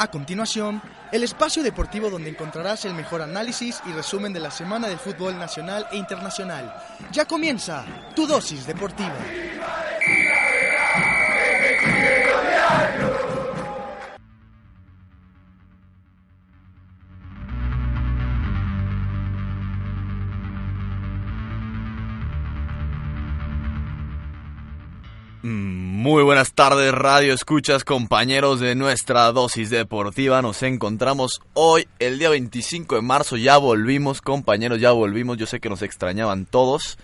A continuación, el espacio deportivo donde encontrarás el mejor análisis y resumen de la semana del fútbol nacional e internacional. Ya comienza tu dosis deportiva. Muy buenas tardes, radio escuchas, compañeros de nuestra dosis deportiva. Nos encontramos hoy, el día 25 de marzo. Ya volvimos, compañeros, ya volvimos. Yo sé que nos extrañaban todos.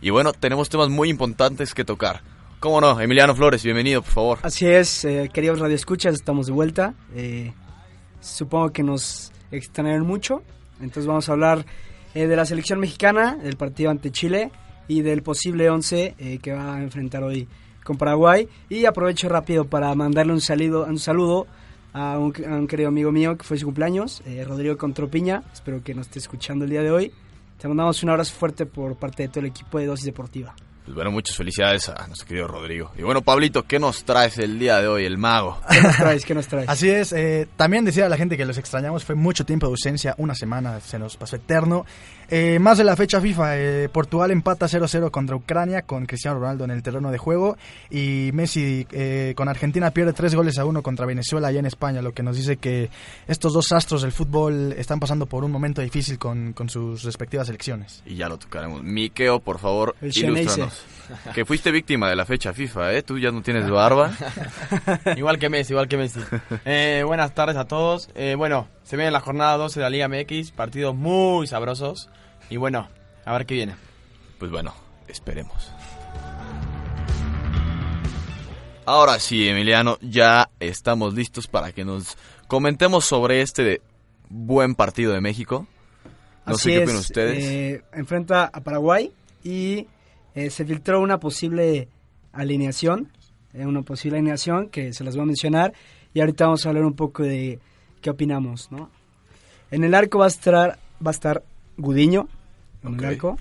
Y bueno, tenemos temas muy importantes que tocar. ¿Cómo no? Emiliano Flores, bienvenido, por favor. Así es, eh, queridos radio escuchas, estamos de vuelta. Eh, supongo que nos extrañaron mucho. Entonces vamos a hablar eh, de la selección mexicana, del partido ante Chile y del posible 11 eh, que va a enfrentar hoy con Paraguay. Y aprovecho rápido para mandarle un saludo, un saludo a, un, a un querido amigo mío que fue su cumpleaños, eh, Rodrigo Contropiña. Espero que nos esté escuchando el día de hoy. Te mandamos un abrazo fuerte por parte de todo el equipo de Dosis Deportiva. Pues bueno, muchas felicidades a nuestro querido Rodrigo. Y bueno, Pablito, ¿qué nos traes el día de hoy, el mago? ¿Qué nos traes? ¿Qué nos traes? Así es, eh, también decía a la gente que los extrañamos, fue mucho tiempo de ausencia, una semana se nos pasó eterno. Eh, más de la fecha FIFA, eh, Portugal empata 0-0 contra Ucrania con Cristiano Ronaldo en el terreno de juego y Messi eh, con Argentina pierde 3 goles a 1 contra Venezuela allá en España, lo que nos dice que estos dos astros del fútbol están pasando por un momento difícil con, con sus respectivas elecciones. Y ya lo tocaremos. Miqueo, por favor, El ilústranos. Que fuiste víctima de la fecha FIFA, ¿eh? Tú ya no tienes barba. igual que Messi, igual que Messi. Eh, buenas tardes a todos. Eh, bueno, se viene la jornada 12 de la Liga MX, partidos muy sabrosos. Y bueno, a ver qué viene. Pues bueno, esperemos. Ahora sí, Emiliano, ya estamos listos para que nos comentemos sobre este buen partido de México. No Así sé qué es, opinan ustedes. eh, enfrenta a Paraguay y eh, se filtró una posible alineación, eh, una posible alineación que se las voy a mencionar y ahorita vamos a hablar un poco de qué opinamos, ¿no? En el arco va a estar, va a estar Gudiño, en Ok. el arco.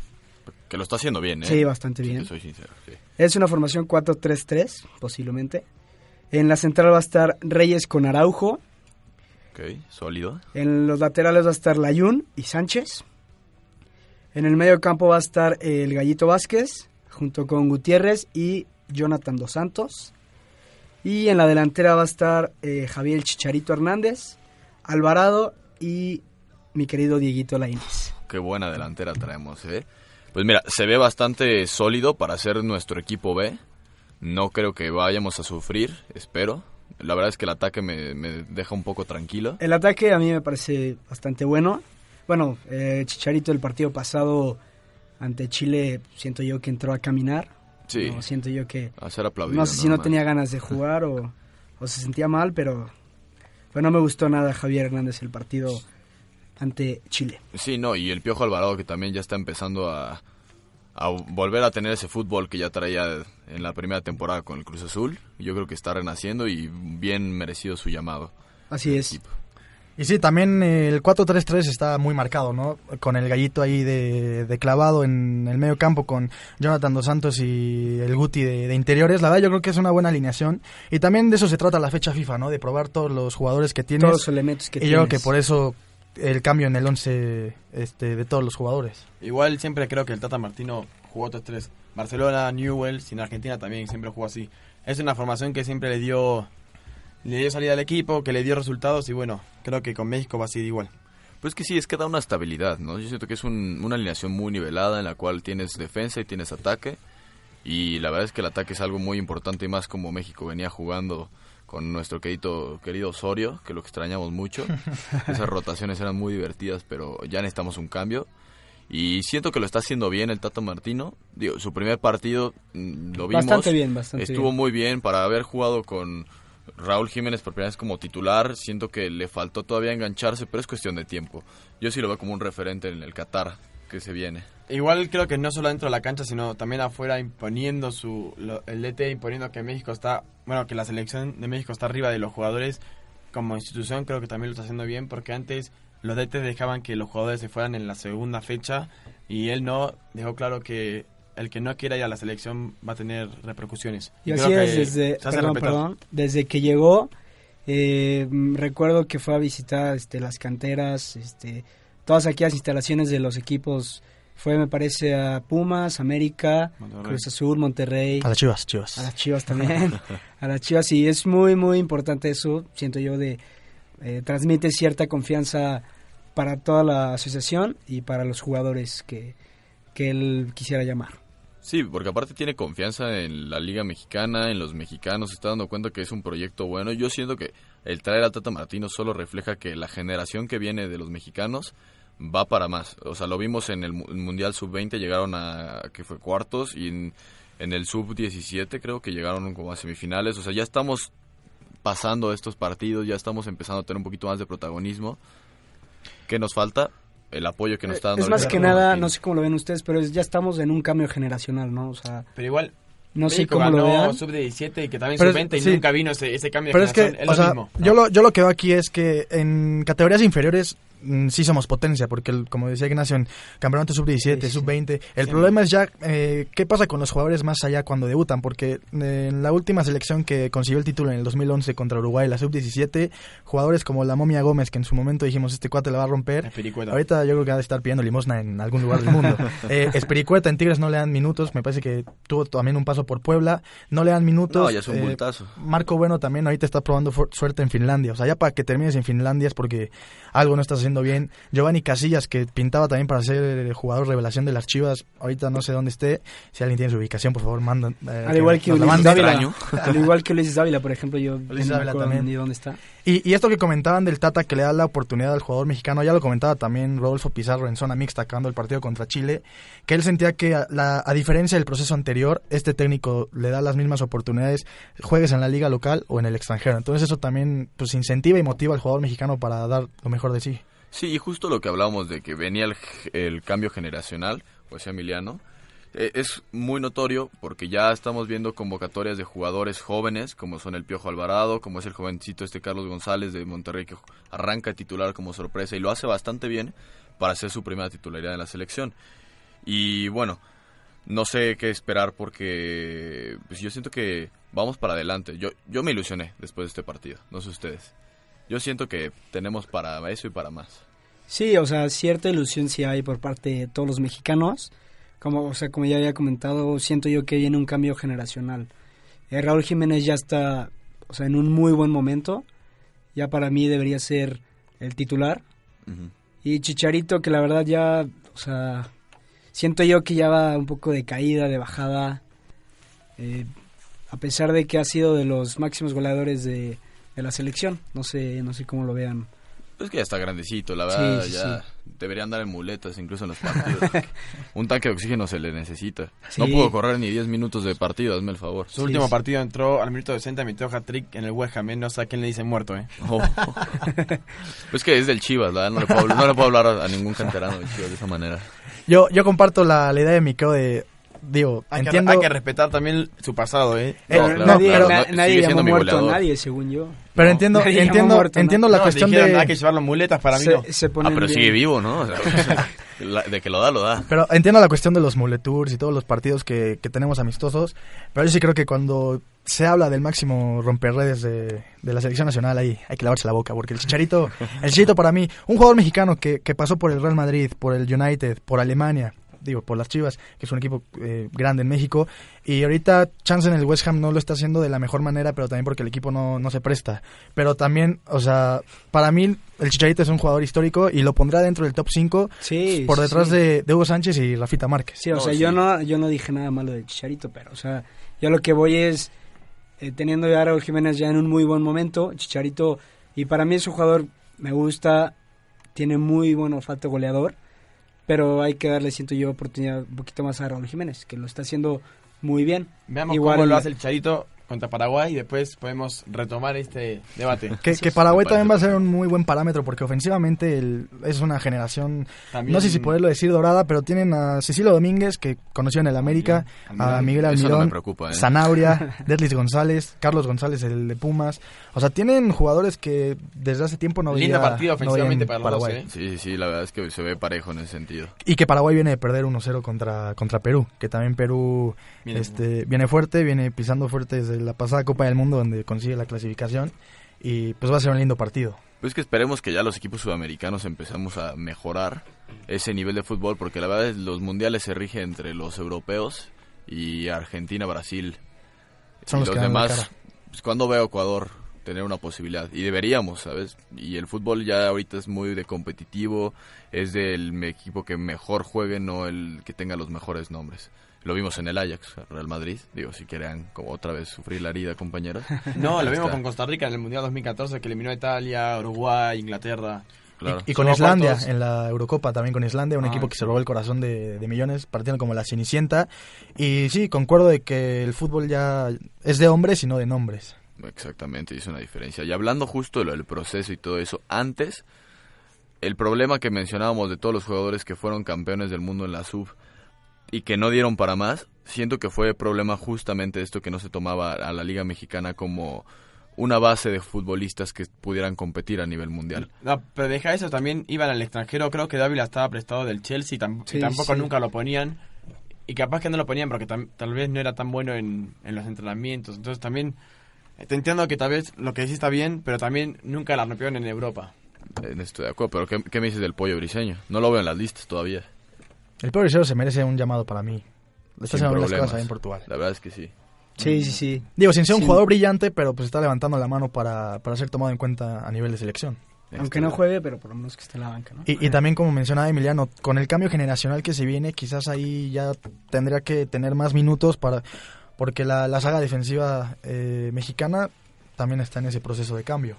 Que lo está haciendo bien, ¿eh? Sí, bastante bien. soy sincero, sí. Es una formación 4-3-3, posiblemente. En la central va a estar Reyes con Araujo. Ok, sólido. En los laterales va a estar Layún y Sánchez. En el medio campo va a estar el Gallito Vázquez, junto con Gutiérrez y Jonathan Dos Santos. Y en la delantera va a estar eh, Javier Chicharito Hernández, Alvarado y mi querido Dieguito Lainez. Qué buena delantera traemos, ¿eh? Pues mira, se ve bastante sólido para ser nuestro equipo B. No creo que vayamos a sufrir, espero. La verdad es que el ataque me, me deja un poco tranquilo. El ataque a mí me parece bastante bueno. Bueno, eh, Chicharito el partido pasado ante Chile siento yo que entró a caminar. Sí, No, siento yo que a ser aplaudido. no sé si no tenía ganas de jugar o, o se sentía mal, pero pues no me gustó nada Javier Hernández el partido ante Chile. Sí, no, y el Piojo Alvarado que también ya está empezando a, a volver a tener ese fútbol que ya traía en la primera temporada con el Cruz Azul. Yo creo que está renaciendo y bien merecido su llamado. Así es. Equipo. Y sí, también eh, el 4-3-3 está muy marcado, ¿no? Con el gallito ahí de, de clavado en el medio campo con Jonathan Dos Santos y el Guti de, de interiores. La verdad yo creo que es una buena alineación. Y también de eso se trata la fecha FIFA, ¿no? De probar todos los jugadores que tienes. Todos los elementos que y yo creo que tienes. por eso el cambio en el 11 este, de todos los jugadores. Igual siempre creo que el Tata Martino jugó otros tres. Barcelona, Newell's y en Argentina también siempre jugó así. Es una formación que siempre le dio, le dio salida al equipo, que le dio resultados y bueno, creo que con México va a ser igual. Pues que sí, es que da una estabilidad, ¿no? Yo siento que es un- una alineación muy nivelada en la cual tienes defensa y tienes ataque. Y la verdad es que el ataque es algo muy importante y más como México venía jugando con nuestro querido, querido Osorio, que lo extrañamos mucho. Esas rotaciones eran muy divertidas, pero ya necesitamos un cambio. Y siento que lo está haciendo bien el Tata Martino. Digo, su primer partido mm, lo vimos. Bastante bien, bastante Estuvo bien. muy bien para haber jugado con Raúl Jiménez por primera vez como titular. Siento que le faltó todavía engancharse, pero es cuestión de tiempo. Yo sí lo veo como un referente en el Qatar que se viene. Igual creo que no solo dentro de la cancha, sino también afuera imponiendo su lo- el DT imponiendo que México está, bueno, que la selección de México está arriba de los jugadores como institución, creo que también lo está haciendo bien porque antes los DT dejaban que los jugadores se fueran en la segunda fecha y él no dejó claro que el que no quiera ir a la selección va a tener repercusiones. Y así es, desde, perdón, perdón, desde que llegó, eh, mm, recuerdo que fue a visitar este, las canteras, este, todas aquellas instalaciones de los equipos. Fue, me parece, a Pumas, América, Monterrey. Cruz Azul, Monterrey, A las chivas, chivas. a las Chivas también, a las Chivas. Y es muy, muy importante eso, siento yo, de eh, transmite cierta confianza para toda la asociación y para los jugadores que, que él quisiera llamar. Sí, porque aparte tiene confianza en la Liga Mexicana, en los mexicanos, se está dando cuenta que es un proyecto bueno. Yo siento que el traer a Tata Martino solo refleja que la generación que viene de los mexicanos va para más. O sea, lo vimos en el Mu- Mundial Sub-20, llegaron a, que fue cuartos, y en, en el Sub-17 creo que llegaron como a semifinales. O sea, ya estamos pasando estos partidos, ya estamos empezando a tener un poquito más de protagonismo. ¿Qué nos falta? El apoyo que nos está dando Es más que nada, no sé cómo lo ven ustedes, pero es- ya estamos en un cambio generacional, ¿no? O sea, Pero igual no sé cómo lo ganó vean. sub-17 y que también Pero es- sub-20 y sí. nunca vino ese, ese cambio Pero de es que, generación. o es lo sea, mismo. yo lo, yo lo que veo aquí es que en categorías inferiores sí somos potencia, porque el- como decía Ignacio, en campeonato sub-17, Sí, sí. sub-20, el Sí. problema es ya eh, qué pasa con los jugadores más allá cuando debutan, porque eh, en la última selección que consiguió el título en el 2011 contra Uruguay, la sub-17, jugadores como la Momia Gómez, que en su momento dijimos, este cuate la va a romper. Ahorita yo creo que va a estar pidiendo limosna en algún lugar del mundo. eh, Espiricueta en Tigres no le dan minutos, me parece que tuvo también un paso por Puebla, no le dan minutos. No, ya es un eh, bultazo. Marco Bueno también ahorita está probando suerte en Finlandia. O sea, ya para que termines en Finlandia es porque algo no estás haciendo bien. Giovanni Casillas, que pintaba también para ser el jugador revelación de las Chivas, ahorita no sé dónde esté. Si alguien tiene su ubicación, por favor, manda. eh, Al igual que Ulises. Dávila. Al igual que Ulises Dávila, por ejemplo, yo Ulises Dávila también. ni dónde está. Y, y esto que comentaban del Tata que le da la oportunidad al jugador mexicano, ya lo comentaba también Rodolfo Pizarro en zona mixta acabando el partido contra Chile, que él sentía que a, la- a diferencia del proceso anterior, este técnico le da las mismas oportunidades, juegues en la liga local o en el extranjero. Entonces eso también pues incentiva y motiva al jugador mexicano para dar lo mejor de sí. Sí, y justo lo que hablábamos de que venía el, el cambio generacional, pues Emiliano, eh, es muy notorio porque ya estamos viendo convocatorias de jugadores jóvenes, como son el Piojo Alvarado, como es el jovencito este Carlos González de Monterrey, que arranca titular como sorpresa y lo hace bastante bien para hacer su primera titularidad en la selección. Y bueno, no sé qué esperar porque pues yo siento que vamos para adelante. Yo, yo me ilusioné después de este partido, no sé ustedes. Yo siento que tenemos para eso y para más. Sí, o sea, cierta ilusión sí hay por parte de todos los mexicanos. Como, o sea, como ya había comentado, siento yo que viene un cambio generacional. Eh, Raúl Jiménez ya está, o sea, en un muy buen momento. Ya para mí debería ser el titular. Ujú. Y Chicharito, que la verdad ya, o sea, siento yo que ya va un poco de caída, de bajada. Eh, a pesar de que ha sido de los máximos goleadores de, de la selección. No sé, no sé cómo lo vean. Pues que ya está grandecito, la verdad, Sí, sí, ya debería andar en muletas incluso en los partidos. un tanque de oxígeno se le necesita. No pudo correr ni 10 minutos de partido, hazme el favor. Su Sí, último sí. partido entró al minuto 60, metió hat-trick en el West Ham. ¿eh? No sé a quién le dicen muerto, ¿eh? Oh. pues que es del Chivas, la verdad, no le puedo, hablar- no le puedo hablar a, a ningún canterano de Chivas de esa manera. Yo, yo comparto la, la idea de Miqueo de, digo, Hay, entiendo... que, hay que respetar también su pasado, ¿eh? Eh, No, no, claro, nadie claro, na- no, nadie sigue llamó siendo mi muerto a goleador. nadie, según yo. pero No, entiendo, nadie entiendo, entiendo la No, cuestión dijeron, de... Hay que llevarlo muletas para mí, se, no. se Ah, pero bien. sigue vivo, ¿no? O sea, la- de que lo da, lo da. Pero entiendo la cuestión de los muletours y todos los partidos que, que tenemos amistosos, pero yo sí creo que cuando se habla del máximo romperredes de, de la selección nacional, ahí hay que lavarse la boca, porque el Chicharito, el Chicharito para mí, un jugador mexicano que, que pasó por el Real Madrid, por el United, por Alemania, digo, por las Chivas, que es un equipo eh, grande en México, y ahorita Chance en el West Ham no lo está haciendo de la mejor manera, pero también porque el equipo no, no se presta. Pero también, o sea, para mí el Chicharito es un jugador histórico y lo pondrá dentro del top 5 Sí, por detrás sí. de, de Hugo Sánchez y Rafita Márquez. Sí, o No, sea, sí. yo no yo no dije nada malo de Chicharito, pero, o sea, yo lo que voy es eh, teniendo ya a Raúl Jiménez ya en un muy buen momento, Chicharito, y para mí es un jugador, me gusta, tiene muy buen olfato goleador, pero hay que darle, siento yo, oportunidad un poquito más a Raúl Jiménez, que lo está haciendo muy bien. Veamos Igual- cómo lo hace el Charito contra Paraguay y después podemos retomar este debate. Que, Paraguay también va a ser un muy buen parámetro porque ofensivamente el- es una generación, También- no sé si poderlo decir dorada, pero tienen a Cecilio Domínguez que conoció en el América, a Miguel no Almirón, preocupa, ¿eh? Sanabria, Derlis González, Carlos González, el de Pumas. O sea, tienen jugadores que desde hace tiempo no veía- no veía ofensivamente en para dos, Paraguay. ¿eh? Sí, sí, sí, la verdad es que se ve parejo en ese sentido. Y que Paraguay viene de perder 1-0 contra, contra Perú, que también Perú Viene- este, viene fuerte, viene pisando fuerte desde la pasada Copa del Mundo donde consigue la clasificación y pues va a ser un lindo partido. Pues que esperemos que ya los equipos sudamericanos empezamos a mejorar ese nivel de fútbol, porque la verdad es los mundiales se rigen entre los europeos y Argentina, Brasil. Son y los que cara. pues, cuando veo a Ecuador tener una posibilidad y deberíamos, ¿sabes? Y el fútbol ya ahorita es muy de competitivo, es del equipo que mejor juegue, no el que tenga los mejores nombres. Lo vimos en el Ajax, Real Madrid, digo, si quieren como otra vez sufrir la herida, compañeros. No, lo vimos con Costa Rica en el Mundial 2014 que eliminó a Italia, Uruguay, Inglaterra. Claro. Y con Islandia, cuartos. en la Eurocopa también con Islandia, un Ah, equipo que se robó el corazón de, de millones, partiendo como la Cenicienta. Y sí, concuerdo de que el fútbol ya es de hombres y no de nombres. Exactamente, hizo una diferencia. Y hablando justo de lo del proceso y todo eso, antes, el problema que mencionábamos de todos los jugadores que fueron campeones del mundo en la sub y que no dieron para más, siento que fue problema justamente esto que no se tomaba a la Liga Mexicana como una base de futbolistas que pudieran competir a nivel mundial. No, pero deja eso, también iban al extranjero. Creo que Dávila estaba prestado del Chelsea tam- Sí, y tampoco sí. nunca lo ponían. Y capaz que no lo ponían porque tam- tal vez no era tan bueno en, en los entrenamientos. Entonces también eh, te entiendo que tal vez lo que sí está bien, pero también nunca la rompieron en Europa. En esto de acuerdo, pero ¿qué, qué me dices del pollo briseño? No lo veo en las listas todavía. El pobre Cero se merece un llamado para mí. Está haciendo las cosas ahí en Portugal. La verdad es que sí. Sí, sí, sí. Digo, sin ser un Sí. jugador brillante, pero pues está levantando la mano para, para ser tomado en cuenta a nivel de selección. Aunque no juegue, pero por lo menos que esté en la banca, ¿no? Y, y también, como mencionaba Emiliano, con el cambio generacional que se viene, quizás ahí ya tendría que tener más minutos para porque la, la saga defensiva eh, mexicana también está en ese proceso de cambio.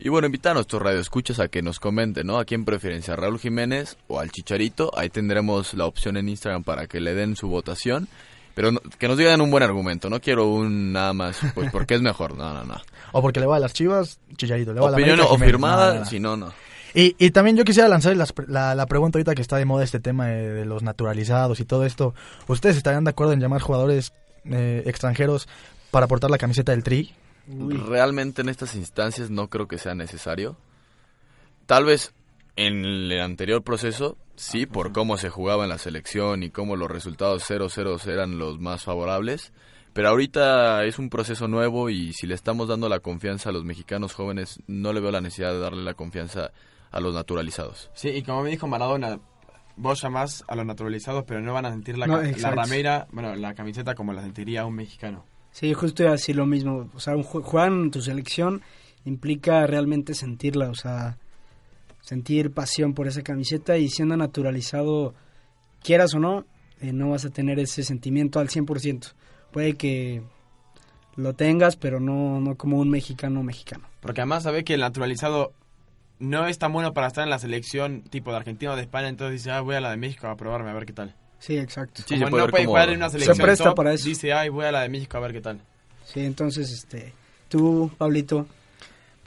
Y bueno, invitar a nuestros radioescuchas a que nos comenten, ¿no? ¿A quién prefieren? ¿A Raúl Jiménez o al Chicharito? Ahí tendremos la opción en Instagram para que le den su votación. Pero no- que nos digan un buen argumento, no quiero un nada más, pues porque es mejor, no, no, no. O porque le va a las chivas, Chicharito. Le va a la Opinión América, o Jiménez. firmada, No, no, no. si no, no. Y, y también yo quisiera lanzar pre- la, la pregunta ahorita que está de moda este tema de, de los naturalizados y todo esto. ¿Ustedes estarían de acuerdo en llamar jugadores eh, extranjeros para portar la camiseta del Tri? Realmente en estas instancias no creo que sea necesario. Tal vez en el anterior proceso, sí, por cómo se jugaba en la selección y cómo los resultados 0-0 eran los más favorables. Pero ahorita es un proceso nuevo y si le estamos dando la confianza a los mexicanos jóvenes, no le veo la necesidad de darle la confianza a los naturalizados. Sí, y como me dijo Maradona, vos llamás a los naturalizados, pero no van a sentir la, No, la ramera, bueno, la camiseta como la sentiría un mexicano. Sí, justo iba a decir lo mismo. O sea, un ju- jugar en tu selección implica realmente sentirla, o sea, sentir pasión por esa camiseta y siendo naturalizado, quieras o no, eh, no vas a tener ese sentimiento al 100%. Puede que lo tengas, pero no, no como un mexicano mexicano. Porque además sabe que el naturalizado no es tan bueno para estar en la selección tipo de Argentina o de España, entonces dice, ah, voy a la de México a probarme a ver qué tal. Sí, exacto. Sí, Como se no puede como- jugar en una se selección presta top, para eso. dice, ay, voy a la de México a ver qué tal. Sí, entonces, este, tú, Pablito,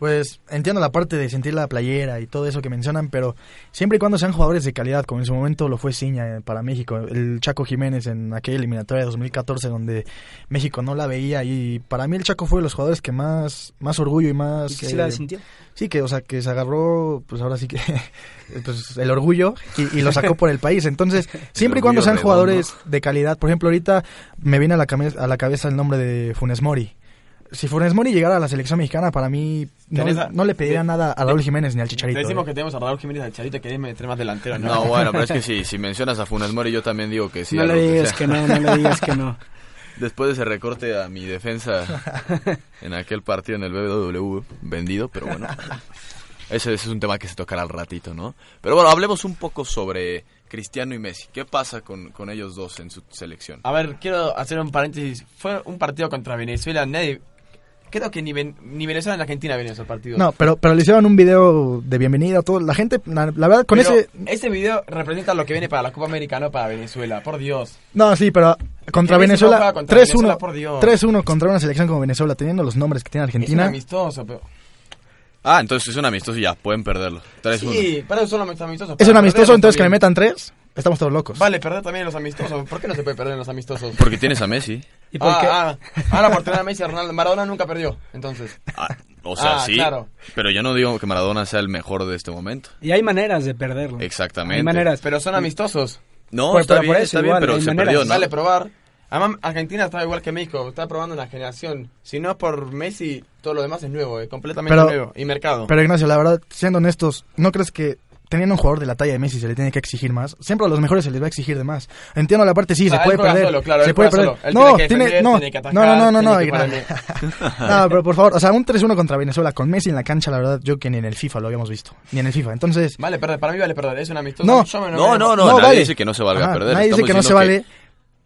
Pues entiendo la parte de sentir la playera y todo eso que mencionan, pero siempre y cuando sean jugadores de calidad, como en su momento lo fue Ciña eh, para México, el Chaco Jiménez en aquella eliminatoria de 2014 donde México no la veía y para mí el Chaco fue de los jugadores que más más orgullo y más ¿y qué sí la eh, sintió? sí que o sea que se agarró pues ahora sí que pues el orgullo y, y lo sacó por el país entonces siempre y cuando sean redondo. jugadores de calidad por ejemplo ahorita me viene a la, a la cabeza el nombre de Funes Mori si Funes Mori llegara a la selección mexicana, para mí no, Tenés a- no le pediría nada a Raúl Jiménez ni al Chicharito. Decimos ¿eh? que tenemos a Raúl Jiménez al Charito que debe meter más delantero, ¿no? No, bueno, pero es que sí, si mencionas a Funes Mori, yo también digo que sí. no le que digas que no, no le digas que no. Después de ese recorte a mi defensa en aquel partido en el BBW, vendido, pero bueno. Ese, ese es un tema que se tocará al ratito, ¿no? Pero bueno, hablemos un poco sobre Cristiano y Messi. ¿Qué pasa con, con ellos dos en su selección? A ver, quiero hacer un paréntesis. Fue un partido contra Venezuela, nadie... Creo que ni, Ven- ni Venezuela ni Argentina ven esos partidos. No, pero, pero le hicieron un video de bienvenida a todo. La gente, la, la verdad, con Pero ese... ese video representa lo que viene para la Copa América, no para Venezuela, por Dios. No, sí, pero contra Venezuela, juega contra Venezuela, 3-1 por Dios. 3-1 contra una selección como Venezuela, teniendo los nombres que tiene Es un Argentina. amistoso, pero... Ah, entonces es un amistoso y ya, pueden perderlo. 3-1. Sí, para eso son los amistosos. Es un amistoso, perder entonces que le metan 3, estamos todos locos. Vale, perder también en los amistosos. ¿Por qué no se puede perder en los amistosos? Porque tienes a Messi. ¿Y por qué? Ah, ah, ahora por tener a Messi y a Ronaldo. Maradona nunca perdió, entonces. Ah, o sea, Ah, sí. claro. Pero yo no digo que Maradona sea el mejor de este momento. Y hay maneras de perderlo. Exactamente. Hay maneras. Pero son amistosos. No, Pues, está pero por bien, eso está bien, pero se maneras. perdió, ¿no? Probar. Además, Argentina está igual que México. Está probando una generación. Si no es por Messi, todo lo demás es nuevo, eh, completamente Pero- nuevo. Y mercado. Pero Ignacio, la verdad, siendo honestos, ¿no crees que teniendo un jugador de la talla de Messi se le tiene que exigir más? Siempre a los mejores se les va a exigir de más. Entiendo la parte, sí, se puede él juega perder. solo, claro, se puede perder. No, tiene que tiene, defender, no, tiene que atacar, no, no, no, no, no, tiene pero por favor, o sea, un 3-1 contra Venezuela con Messi en la cancha, la verdad, yo que ni en el FIFA lo habíamos visto. Ni en el FIFA. Entonces, Vale, perder. Para mí vale perder. Es un amistoso. No. No, no, no, nadie vale. dice que no se valga Ajá, perder. Nadie dice que no se vale.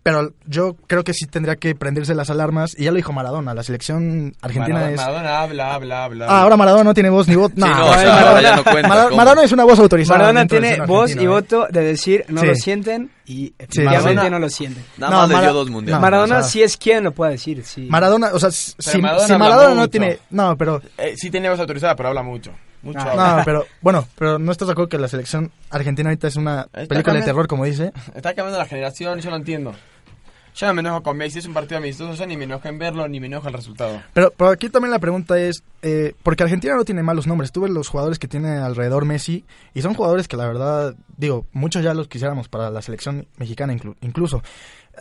Pero yo creo que sí tendría que prenderse las alarmas. Y ya lo dijo Maradona, la selección argentina Maradona, es... Maradona habla, habla, habla. Ah, ahora Maradona no tiene voz ni voz. Sí, no, Nah, o sea, Maradona- ya no es una voz autorizada. Maradona tiene voz y ¿eh? voto de decir no Sí. lo sienten y efectivamente Maradona- no lo sienten. Nada No, más le Mara- dio dos mundiales. no, Maradona o sea- sí es quien lo puede decir, sí. Maradona, o sea, si, Maradona si habla Maradona no mucho. tiene... No, pero... Eh, sí tiene voz autorizada, pero habla mucho. Mucho Ah, habla. No, pero... Bueno, pero ¿no estás de acuerdo que la selección argentina ahorita es una Está película de terror, como dice? Está cambiando la generación, yo lo entiendo. Yo no me enojo con Messi, es un partido amistoso, yo ni me enojo en verlo, ni me enojo el resultado. Pero, pero aquí también la pregunta es, eh, porque Argentina no tiene malos nombres, tú ves los jugadores que tiene alrededor Messi y son jugadores que la verdad, digo, muchos ya los quisiéramos para la selección mexicana inclu- incluso.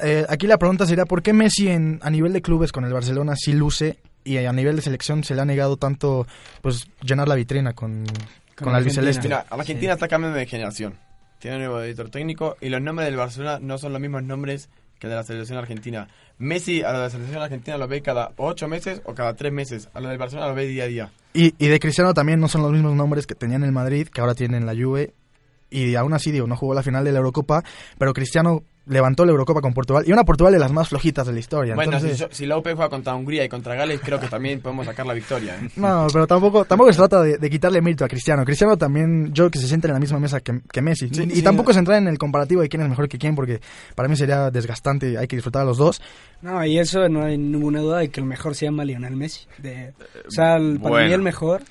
Eh, aquí la pregunta sería, ¿por qué Messi en, a nivel de clubes con el Barcelona sí luce y a nivel de selección se le ha negado tanto pues llenar la vitrina con, con, la Argentina. albiceleste? Mira, Argentina está cambiando de generación. Tiene un nuevo editor técnico y los nombres del Barcelona no son los mismos nombres que de la selección argentina. Messi a la selección argentina lo ve cada ocho meses o cada tres meses. A lo del Barcelona lo ve día a día. Y, y de Cristiano también no son los mismos nombres que tenía en el Madrid, que ahora tiene en la Juve. Y aún así, digo, no jugó la final de la Eurocopa, pero Cristiano levantó la Eurocopa con Portugal. Y una Portugal de las más flojitas de la historia. Bueno, entonces, si, yo- si la UP juega contra Hungría y contra Gales, creo que también podemos sacar la victoria. ¿eh? No, pero tampoco, tampoco se trata de, de quitarle mérito a Cristiano. Cristiano también, yo que se siente en la misma mesa que, que Messi. Sí, y sí. tampoco se entra en el comparativo de quién es mejor que quién, porque para mí sería desgastante. Hay que disfrutar a los dos. No, y eso no hay ninguna duda de que el mejor se llama Lionel Messi. De, o sea, el- para bueno. mí el mejor,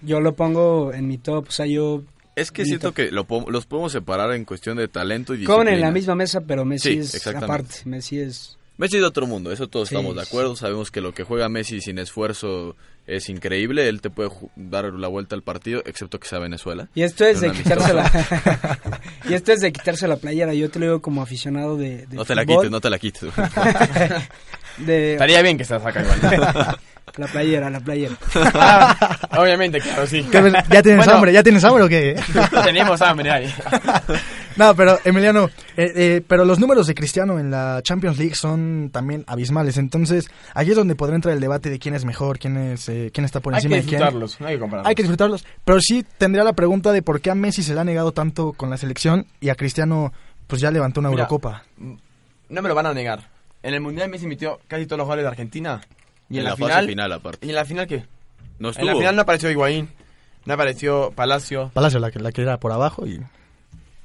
yo lo pongo en mi top. O sea, yo. Es que siento que lo los podemos separar en cuestión de talento y Comen disciplina. en la misma mesa, pero Messi Sí, es aparte. Messi es. Messi de otro mundo, eso todos Sí, estamos de sí. acuerdo. Sabemos que lo que juega Messi sin esfuerzo es increíble. Él te puede dar la vuelta al partido, excepto que sea Venezuela. Y esto es de quitarse la. y esto es de quitarse la playera. Yo te lo digo como aficionado de. de No te la quites, no te la quites. De Estaría bien que se la saca igual. la playera, la playera. Ah, obviamente, claro, sí. ¿Ya tienes Bueno. hambre? ¿Ya tienes hambre o qué? Tenemos hambre ahí. No, pero Emiliano, eh, eh, pero los números de Cristiano en la Champions League son también abismales. Entonces, ahí es donde podrá entrar el debate de quién es mejor, quién es eh, quién está por Hay que encima de quién. disfrutarlos, no hay que compararlos. Hay que disfrutarlos. Pero sí tendría la pregunta de por qué a Messi se le ha negado tanto con la selección y a Cristiano pues ya levantó una Mira, Eurocopa. No me lo van a negar. En el Mundial Messi metió casi todos los goles de Argentina. Y en, en la, la, final, fase final, aparte. ¿Y en la final qué? No En la final no apareció Higuaín, no apareció Palacio. Palacio la que, la que era por abajo y...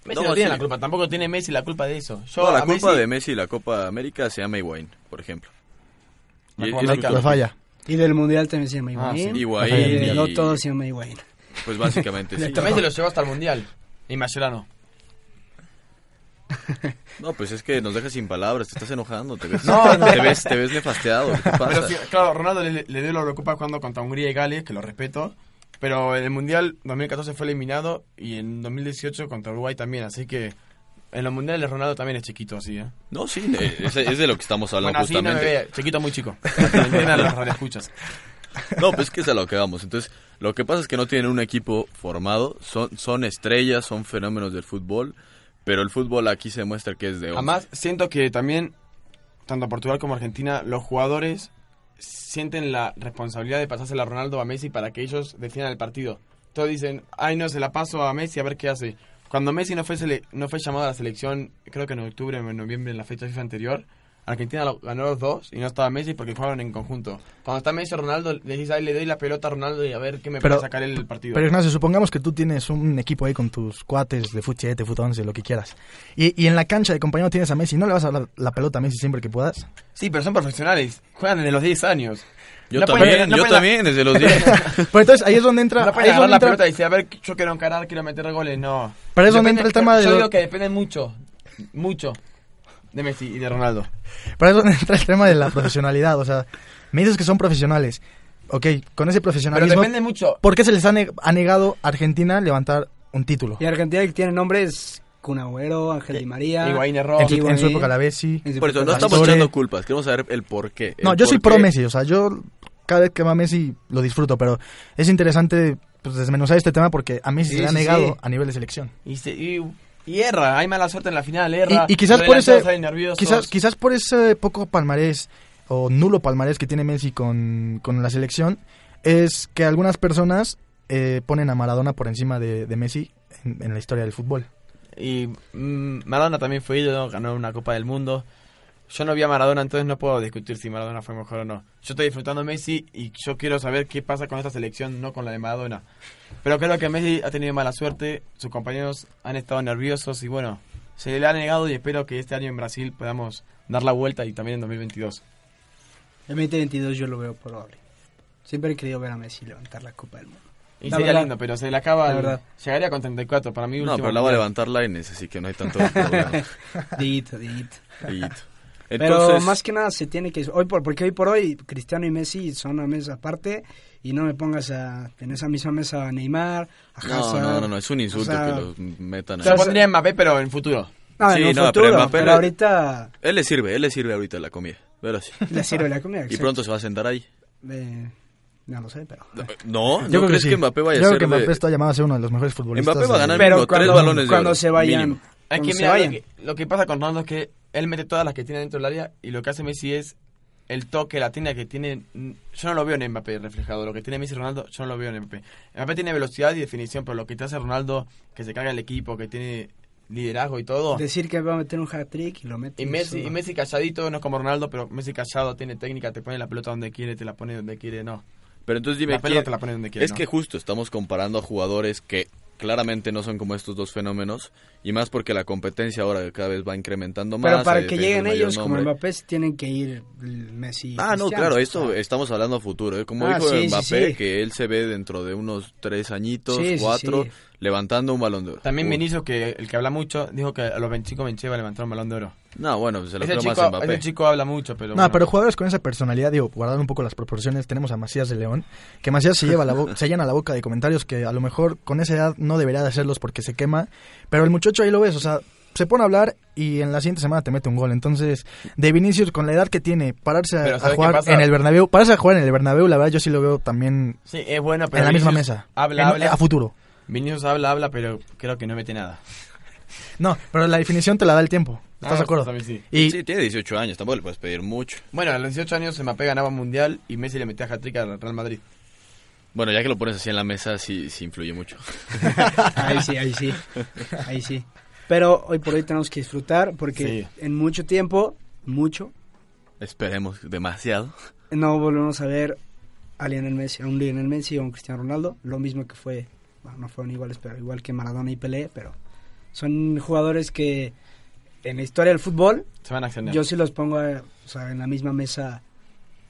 Messi No, no, tiene sí. la culpa, tampoco tiene Messi la culpa de eso. Yo No, la culpa Messi- de Messi y la Copa América se llama Higuaín, por ejemplo. La Y- Copa y América. La falla. Del mundial también se llama Ah, Higuaín. sí. Higuaín Y no todo se llama Higuaín. Pues básicamente sí. Messi lo llevó hasta el Mundial. Y Mascherano. No, pues es que nos dejas sin palabras, te estás enojando, te ves, No, no. te ves, te ves nefasteado, ¿qué pasa? Pero sí, claro, Ronaldo le, le dio la Eurocopa jugando contra Hungría y Gales, que lo respeto. Pero en el Mundial 2014 fue eliminado y en 2018 contra Uruguay también. Así que en los Mundiales Ronaldo también es chiquito, así, ¿eh? No, sí, eh, es, es de lo que estamos hablando Bueno, así no me justamente. ve, chiquito muy chico. Los radioescuchas. No, pues es que es a lo que vamos. Entonces, lo que pasa es que no tienen un equipo formado, son, son estrellas, son fenómenos del fútbol, pero el fútbol aquí se demuestra que es de once. Además, siento que también, tanto Portugal como Argentina, los jugadores sienten la responsabilidad de pasársela a Ronaldo o a Messi para que ellos defiendan el partido. Todos dicen, ay no, se la paso a Messi a ver qué hace. Cuando Messi no fue, no fue llamado a la selección, creo que en octubre o en noviembre, en la fecha FIFA anterior, Argentina ganó los dos y no estaba Messi porque jugaron en conjunto. Cuando está Messi Ronaldo, le dices, ahí le doy la pelota a Ronaldo y a ver qué me Pero- puede sacar el partido. Pero Ignacio, supongamos que tú tienes un equipo ahí con tus cuates de fut 7, fut 11, lo que quieras. Y, y en la cancha de compañero tienes a Messi. ¿No le vas a dar la pelota a Messi siempre que puedas? Sí, pero son profesionales. Juegan desde los 10 años. Yo No también, no yo también, desde los 10. Pero entonces ahí es donde entra... No ahí pueden es agarrar donde la entra- pelota y decir, a ver, yo quiero encarar, quiero meter goles. No. Pero es donde Depende- entra el tema de Yo digo que dependen mucho, mucho de Messi y de Ronaldo. Pero es donde entra el tema de la profesionalidad. O sea, me dices que son profesionales. Ok, con ese Pero profesionalismo... depende mucho. ¿Por qué se les ha, ne- ha negado a Argentina levantar un título? Y Argentina que tiene nombres Kun Agüero, Ángel Di María. Higuaín erró. En su, en su Higuaín. época la Bessi. Por eso, no estamos echando culpas, queremos saber el por qué. No, yo soy pro. Messi, o sea, yo cada vez que va Messi lo disfruto, pero es interesante pues, desmenuzar este tema porque a Messi Sí, se le ha negado sí. a nivel de selección. Y, se- y, y erra, hay mala suerte en la final, erra. Y, y quizás por ese quizás quizás por ese poco palmarés o nulo palmarés que tiene Messi con, con la selección es que algunas personas eh, ponen a Maradona por encima de, de Messi en, en la historia del fútbol. Y mm, Maradona también fue ídolo, ganó una Copa del Mundo. Yo no vi a Maradona, entonces no puedo discutir si Maradona fue mejor o no. Yo estoy disfrutando a Messi y yo quiero saber qué pasa con esta selección, no con la de Maradona. Pero creo que Messi ha tenido mala suerte, sus compañeros han estado nerviosos y bueno, se le ha negado y espero que este año en Brasil podamos dar la vuelta y también en 2022. En 2022 yo lo veo probable. Siempre he querido ver a Messi levantar la Copa del Mundo. Y La sería verdad. lindo, pero se le acaba. La verdad. Llegaría con 34 para mí. No, pero la va a levantar Lainez, así que no hay tanto problema. Dito, dito. Dito. Pero Entonces, más que nada se tiene que... Hoy por, porque hoy por hoy Cristiano y Messi son una mesa aparte y no me pongas a, en esa misma mesa a Neymar, a no, Hazard. no, no, no, es un insulto o sea, que los metan ahí. pondría a Mbappé, pero en futuro. No, Sí, en no, futuro, pero pero, Mbappé le- ahorita Él le sirve, él le sirve ahorita la comida. Pero sí. le sirve la comida. Y pronto se va a sentar ahí. Eh, no lo sé, pero... No, ¿no Yo creo crees que, que, sí. Mbappé vaya Yo a creo ser que Mbappé de- está llamado a ser uno de los mejores futbolistas. Mbappé va a de- ganar Pero mínimo tres cuando, balones de cuando se vayan... mínimo. Es que mira, lo que, lo que pasa con Ronaldo es que él mete todas las que tiene dentro del área y lo que hace Messi es el toque, la técnica que tiene. Yo no lo veo en Mbappé reflejado. Lo que tiene Messi y Ronaldo, yo no lo veo en Mbappé. Mbappé tiene velocidad y definición, pero lo que te hace Ronaldo, que se carga el equipo, que tiene liderazgo y todo. Decir que va a meter un hat-trick y lo mete. Y Messi, y Messi calladito, no es como Ronaldo, pero Messi callado, tiene técnica, te pone la pelota donde quiere, te la pone donde quiere, no. Pero entonces dime, la pelota ¿quién- te la pone donde quiere. es ¿no? que justo estamos comparando a jugadores que claramente no son como estos dos fenómenos y más porque la competencia ahora cada vez va incrementando más. Pero para hay que lleguen ellos, como. Mbappé, tienen que ir Messi. y Ah, no, claro, esto estamos hablando a futuro. ¿eh? Como Ah, dijo sí, Mbappé, sí. que él se ve dentro de unos tres añitos, cuatro. Levantando un balón de oro. También. Vinicius, que el que habla mucho, dijo que a los 25 Benche va a levantar un balón de oro. No, bueno, se lo Ese creo más chico, a Mbappé. ese chico habla mucho, pero. No, bueno. pero jugadores con esa personalidad, digo, guardando un poco las proporciones, tenemos a Macías de León, que Macías se lleva la bo- se llena la boca de comentarios que a lo mejor con esa edad no debería de hacerlos porque se quema, pero el muchacho ahí lo ves, o sea, se pone a hablar y en la siguiente semana te mete un gol. Entonces, de Vinicius con la edad que tiene, pararse a, Pero a ¿sabes qué jugar en el Bernabéu, pararse a jugar en el Bernabéu, la verdad yo sí lo veo también Sí, es bueno, pero. en la misma mesa. Habla, En- habla. a futuro. Vinicius habla, habla, pero creo que no mete nada. No, pero la definición te la da el tiempo. ¿Estás Ah, de acuerdo? también sí. Y Sí, tiene 18 años, tampoco le puedes pedir mucho. Bueno, a los 18 años Mbappé ganaba un mundial y Messi le metía hat-trick al Real Madrid. Bueno, ya que lo pones así en la mesa, sí, sí influye mucho. Ahí sí, ahí sí. Ahí sí. Pero hoy por hoy tenemos que disfrutar porque Sí. en mucho tiempo, mucho, Esperemos demasiado. no volvemos a ver a Lionel Messi, a un Lionel Messi o a un Cristiano Ronaldo. Lo mismo que fue, bueno, no fueron iguales, pero igual que Maradona y Pelé, pero son jugadores que en la historia del fútbol Se van a yo sí los pongo eh, o sea, en la misma mesa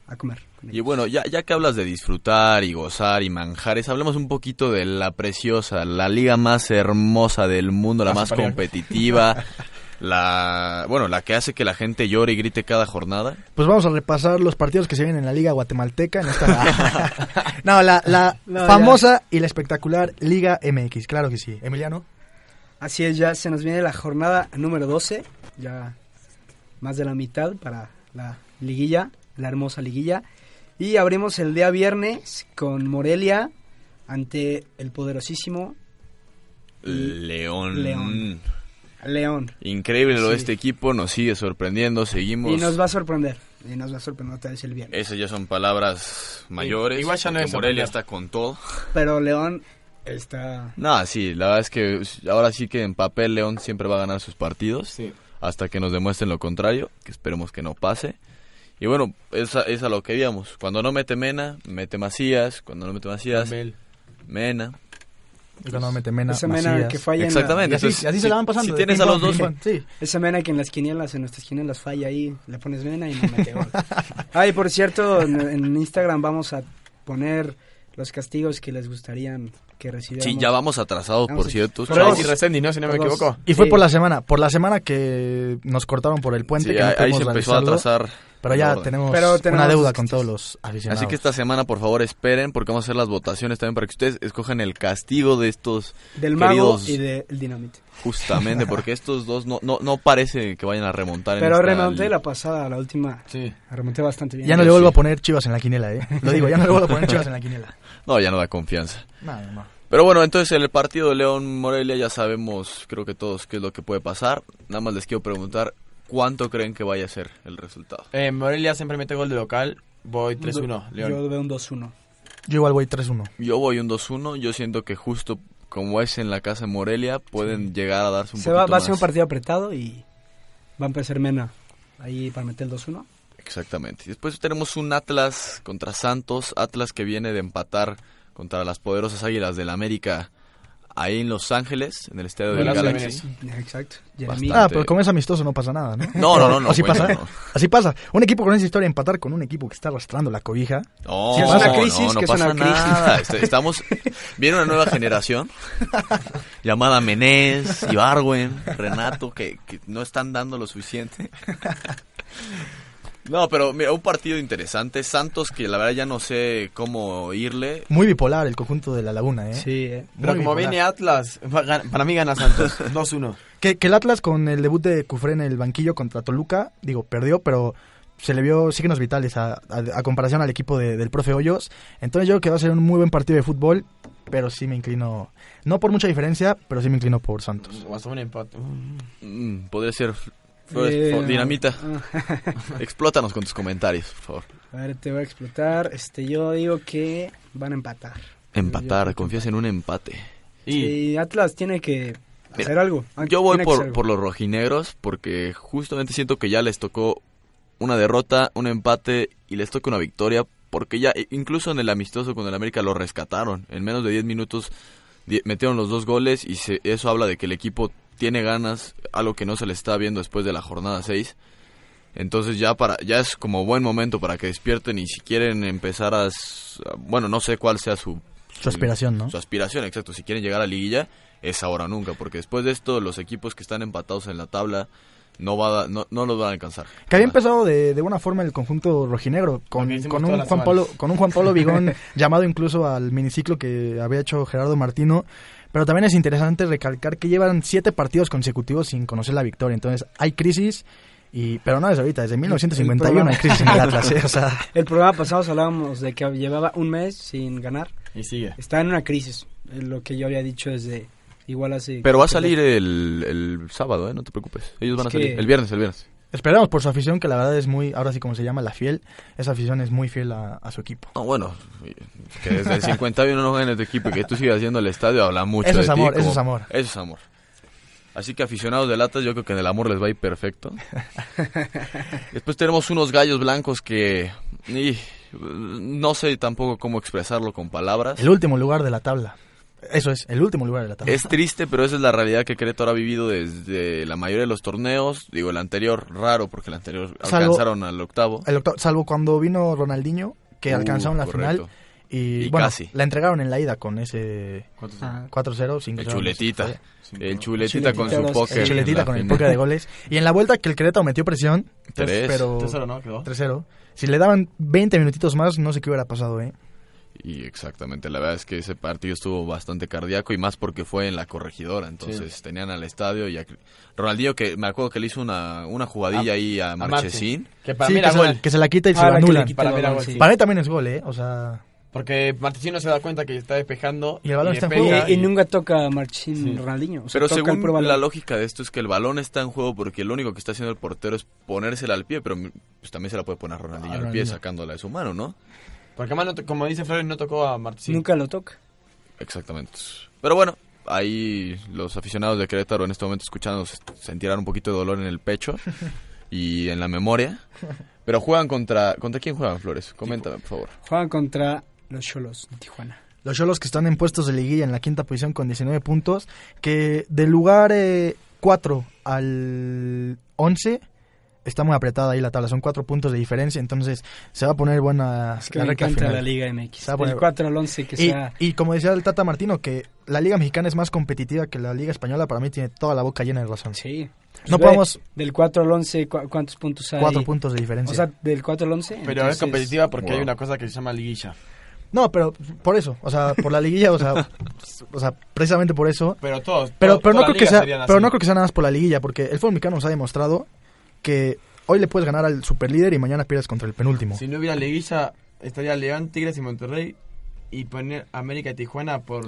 a comer. Y bueno, ya, ya que hablas de disfrutar y gozar y manjares, hablemos un poquito de la preciosa, la liga más hermosa del mundo, la más superior. competitiva, la bueno, la que hace que la gente llore y grite cada jornada. Pues vamos a repasar los partidos que se vienen en la Liga Guatemalteca. En esta... no, la, la No, famosa y la espectacular Liga MX, claro que sí. Emiliano. Así es, ya se nos viene la jornada número 12, ya más de la mitad para la liguilla, la hermosa liguilla. Y abrimos el día viernes con Morelia ante el poderosísimo León. León. León. Increíble lo de Sí. este equipo, nos sigue sorprendiendo, seguimos. Y nos va a sorprender, y nos va a sorprender otra vez el viernes. Esas ya son palabras mayores. igual ya no es Morelia está con todo. Pero León está... No, sí, la verdad es que ahora sí que en papel León siempre va a ganar sus partidos. Sí. hasta que nos demuestren lo contrario, que esperemos que no pase. Y bueno, esa es a lo que veíamos. Cuando no mete Mena, mete Macías. Cuando no mete Macías. Mena. Y cuando mete Mena, Esa mena Macías. que falla en la- Exactamente. Y así, Entonces, así si- se la van pasando. Si tienes a los dos, pong. Sí. Esa mena que en las quinielas, en nuestras quinielas falla ahí, le pones mena y no mete gol. Ay, por cierto, en, en Instagram vamos a poner los castigos que les gustarían que recibiéramos. sí, ya vamos atrasados, Vamos por cierto. Chavos. y Resendi, ¿no? Si no me equivoco. Y fue Sí. por la semana, por la semana que nos cortaron por el puente, Sí, que no ahí, ahí se empezó a atrasar. Pero ya tenemos, Pero tenemos una deuda con todos los aficionados. Así que esta semana, por favor, esperen, porque vamos a hacer las votaciones también para que ustedes escojan el castigo de estos Del mago y del dinamite. Justamente, porque estos dos no, no, no parece que vayan a remontar. en Pero esta remonté la pasada, la última. Sí. Remonté bastante bien. ya no le vuelvo sí. a poner chivas en la quiniela, ¿eh? Lo digo, ya no le vuelvo a poner chivas en la quiniela. No, ya no da confianza. No, no, no. Pero bueno, entonces en el partido de León Morelia ya sabemos, creo que todos, qué es lo que puede pasar. Nada más les quiero preguntar, ¿cuánto creen que vaya a ser el resultado? Eh, Morelia siempre mete gol de local. Voy 3-1, León. Yo veo un 2-1. Yo igual voy 3-1. Yo voy un 2-1, yo siento que justo como es en la casa de Morelia, pueden llegar a darse un Se va, va a ser un partido apretado y va a empezar Mena ahí para meter el 2-1. Exactamente. Después tenemos un Atlas contra Santos, Atlas que viene de empatar contra las poderosas Águilas del América ahí en Los Ángeles, en el estadio del Galaxy. Exacto. Bastante. Ah, pero como es amistoso no pasa nada, ¿no? No, no, no, no. Así bueno, pasa, no. así pasa. Un equipo con esa historia empatar con un equipo que está arrastrando la cobija. No, Sí, es no, una crisis, no, no que es pasa una crisis. nada. Est- Estamos, viene una nueva generación llamada Menés, Ibarwen, Renato, que, que no están dando lo suficiente. No, pero mira, un partido interesante. Santos, que la verdad ya no sé cómo irle. Muy bipolar el conjunto de la Laguna, ¿eh? Sí, eh. Pero Muy como bipolar. viene Atlas, va- para mí gana Santos. 2-1. Que, que el Atlas con el debut de Cufré en el banquillo contra Toluca, digo, perdió, pero se le vio signos vitales a, a- a comparación al equipo de- del profe Hoyos. Entonces yo creo que va a ser un muy buen partido de fútbol, pero sí me inclino, no por mucha diferencia, pero sí me inclino por Santos. O hasta un empate. Mm, podría ser. Eh, dinamita, explótanos con tus comentarios, por favor. A ver, te voy a explotar. Este, yo digo que van a empatar. Empatar, Yo- confías en un empate. Y Sí, Atlas tiene que hacer Mira, algo. Ah, Yo voy por, algo. por los rojinegros porque justamente siento que ya les tocó una derrota, un empate y les toca una victoria porque ya incluso en el amistoso con el América lo rescataron. En menos de 10 minutos metieron los dos goles y se- eso habla de que el equipo tiene ganas, algo que no se le está viendo después de la jornada 6. Entonces ya para ya es como buen momento para que despierten y si quieren empezar a bueno, no sé cuál sea su Su aspiración, ¿no? su aspiración, exacto. Si quieren llegar a liguilla, es ahora o nunca, porque después de esto los equipos que están empatados en la tabla no va a- no, no los van a alcanzar. Que había empezado de, de buena forma el conjunto rojinegro, con, con, un Juan. Pablo, con un Juan Pablo Vigón llamado incluso al miniciclo que había hecho Gerardo Martino. Pero también es interesante recalcar que llevan siete partidos consecutivos sin conocer la victoria. Entonces hay crisis, y pero no desde ahorita, desde 1951 hay crisis en el Atlas. ¿eh? O sea, El programa pasado hablábamos de que llevaba un mes sin ganar. Y sigue. Está en una crisis. Lo que yo había dicho desde igual hace... Pero va a salir el, el sábado, ¿eh? no te preocupes. Ellos van a Es salir. que- El viernes, el viernes. Esperamos por su afición, que la verdad es muy, ahora sí como se llama, la fiel. Esa afición es muy fiel a, a su equipo. No, bueno, que desde el 51 no gane tu equipo y que tú sigas haciendo el estadio habla mucho Eso de es ti amor, eso como- es amor. Eso es amor. Así que aficionados de latas, yo creo que en el amor les va a ir perfecto. Después tenemos unos gallos blancos que... y, no sé tampoco cómo expresarlo con palabras. El último lugar de la tabla. Eso es, el último lugar de la tabla. Es triste, pero esa es la realidad que Querétaro ha vivido desde la mayoría de los torneos. Digo, el anterior raro, porque el anterior Salvo- alcanzaron al octavo. El octavo- salvo cuando vino Ronaldinho, que Uh, alcanzaron la correcto. final. Y, Y bueno, casi. la entregaron en la ida con ese ¿Cuántos Ah, 4-0, 5 El chuletita. Cinco. El chuletita con su póker. El chuletita con el póker de goles. Y en la vuelta que el Querétaro metió presión, Tres. pero 3-0, ¿no? Quedó. 3-0. Si le daban 20 minutitos más, no sé qué hubiera pasado, ¿eh? Y exactamente, la verdad es que ese partido estuvo bastante cardíaco y más porque fue en la corregidora, entonces tenían al estadio y a Ronaldinho que me acuerdo que le hizo una, una jugadilla A- ahí a, Marchesín. Que para Sí, mí que, era se gol. la, que se la quita y se Ah, la quita Para gol, gol. sí. Para mí también es gol, ¿eh? O sea, Porque Martesino se da cuenta que está despejando. Y el balón está en juego. Y, y nunca toca Marchín Sí. Ronaldinho. o sea, Pero según la lógica de esto es que el balón está en juego porque lo único que está haciendo el portero es ponérsela al pie, pero pues, también se la puede poner Ronaldinho Ah, al pie Ronaldinho. sacándola de su mano, ¿no? Porque además, no como dice Flores, no tocó a Martesino. Nunca lo toca. Exactamente. Pero bueno, ahí los aficionados de Querétaro en este momento escuchando sentirán un poquito de dolor en el pecho y en la memoria. Pero juegan contra... ¿Contra quién juegan, Flores? Coméntame, por favor. Juegan contra los Cholos de Tijuana. Los Cholos que están en puestos de liguilla en la quinta posición con 19 puntos, que del lugar 4 al 11 está muy apretada ahí la tabla, son 4 puntos de diferencia, entonces se va a poner buena es que la me encanta la Liga MX, se va a poner... del 4 al 11 que y, sea... Y como decía el Tata Martino, que la Liga Mexicana es más competitiva que la Liga Española, para mí tiene toda la boca llena de razón. Sí. No Pues podemos... Del 4 al 11, ¿cu- ¿cuántos puntos hay? 4 puntos de diferencia. O sea, del 4 al 11. Pero entonces- es competitiva porque wow. hay una cosa que se llama liguilla. No, pero por eso, o sea, por la liguilla, o sea, o sea, precisamente por eso. Pero todos. Pero, pero no creo que sea, pero no creo que sea nada más por la liguilla, porque el fútbol mexicano nos ha demostrado que hoy le puedes ganar al superlíder y mañana pierdes contra el penúltimo. Si no hubiera liguilla, estaría León, Tigres y Monterrey. Y poner América y Tijuana por.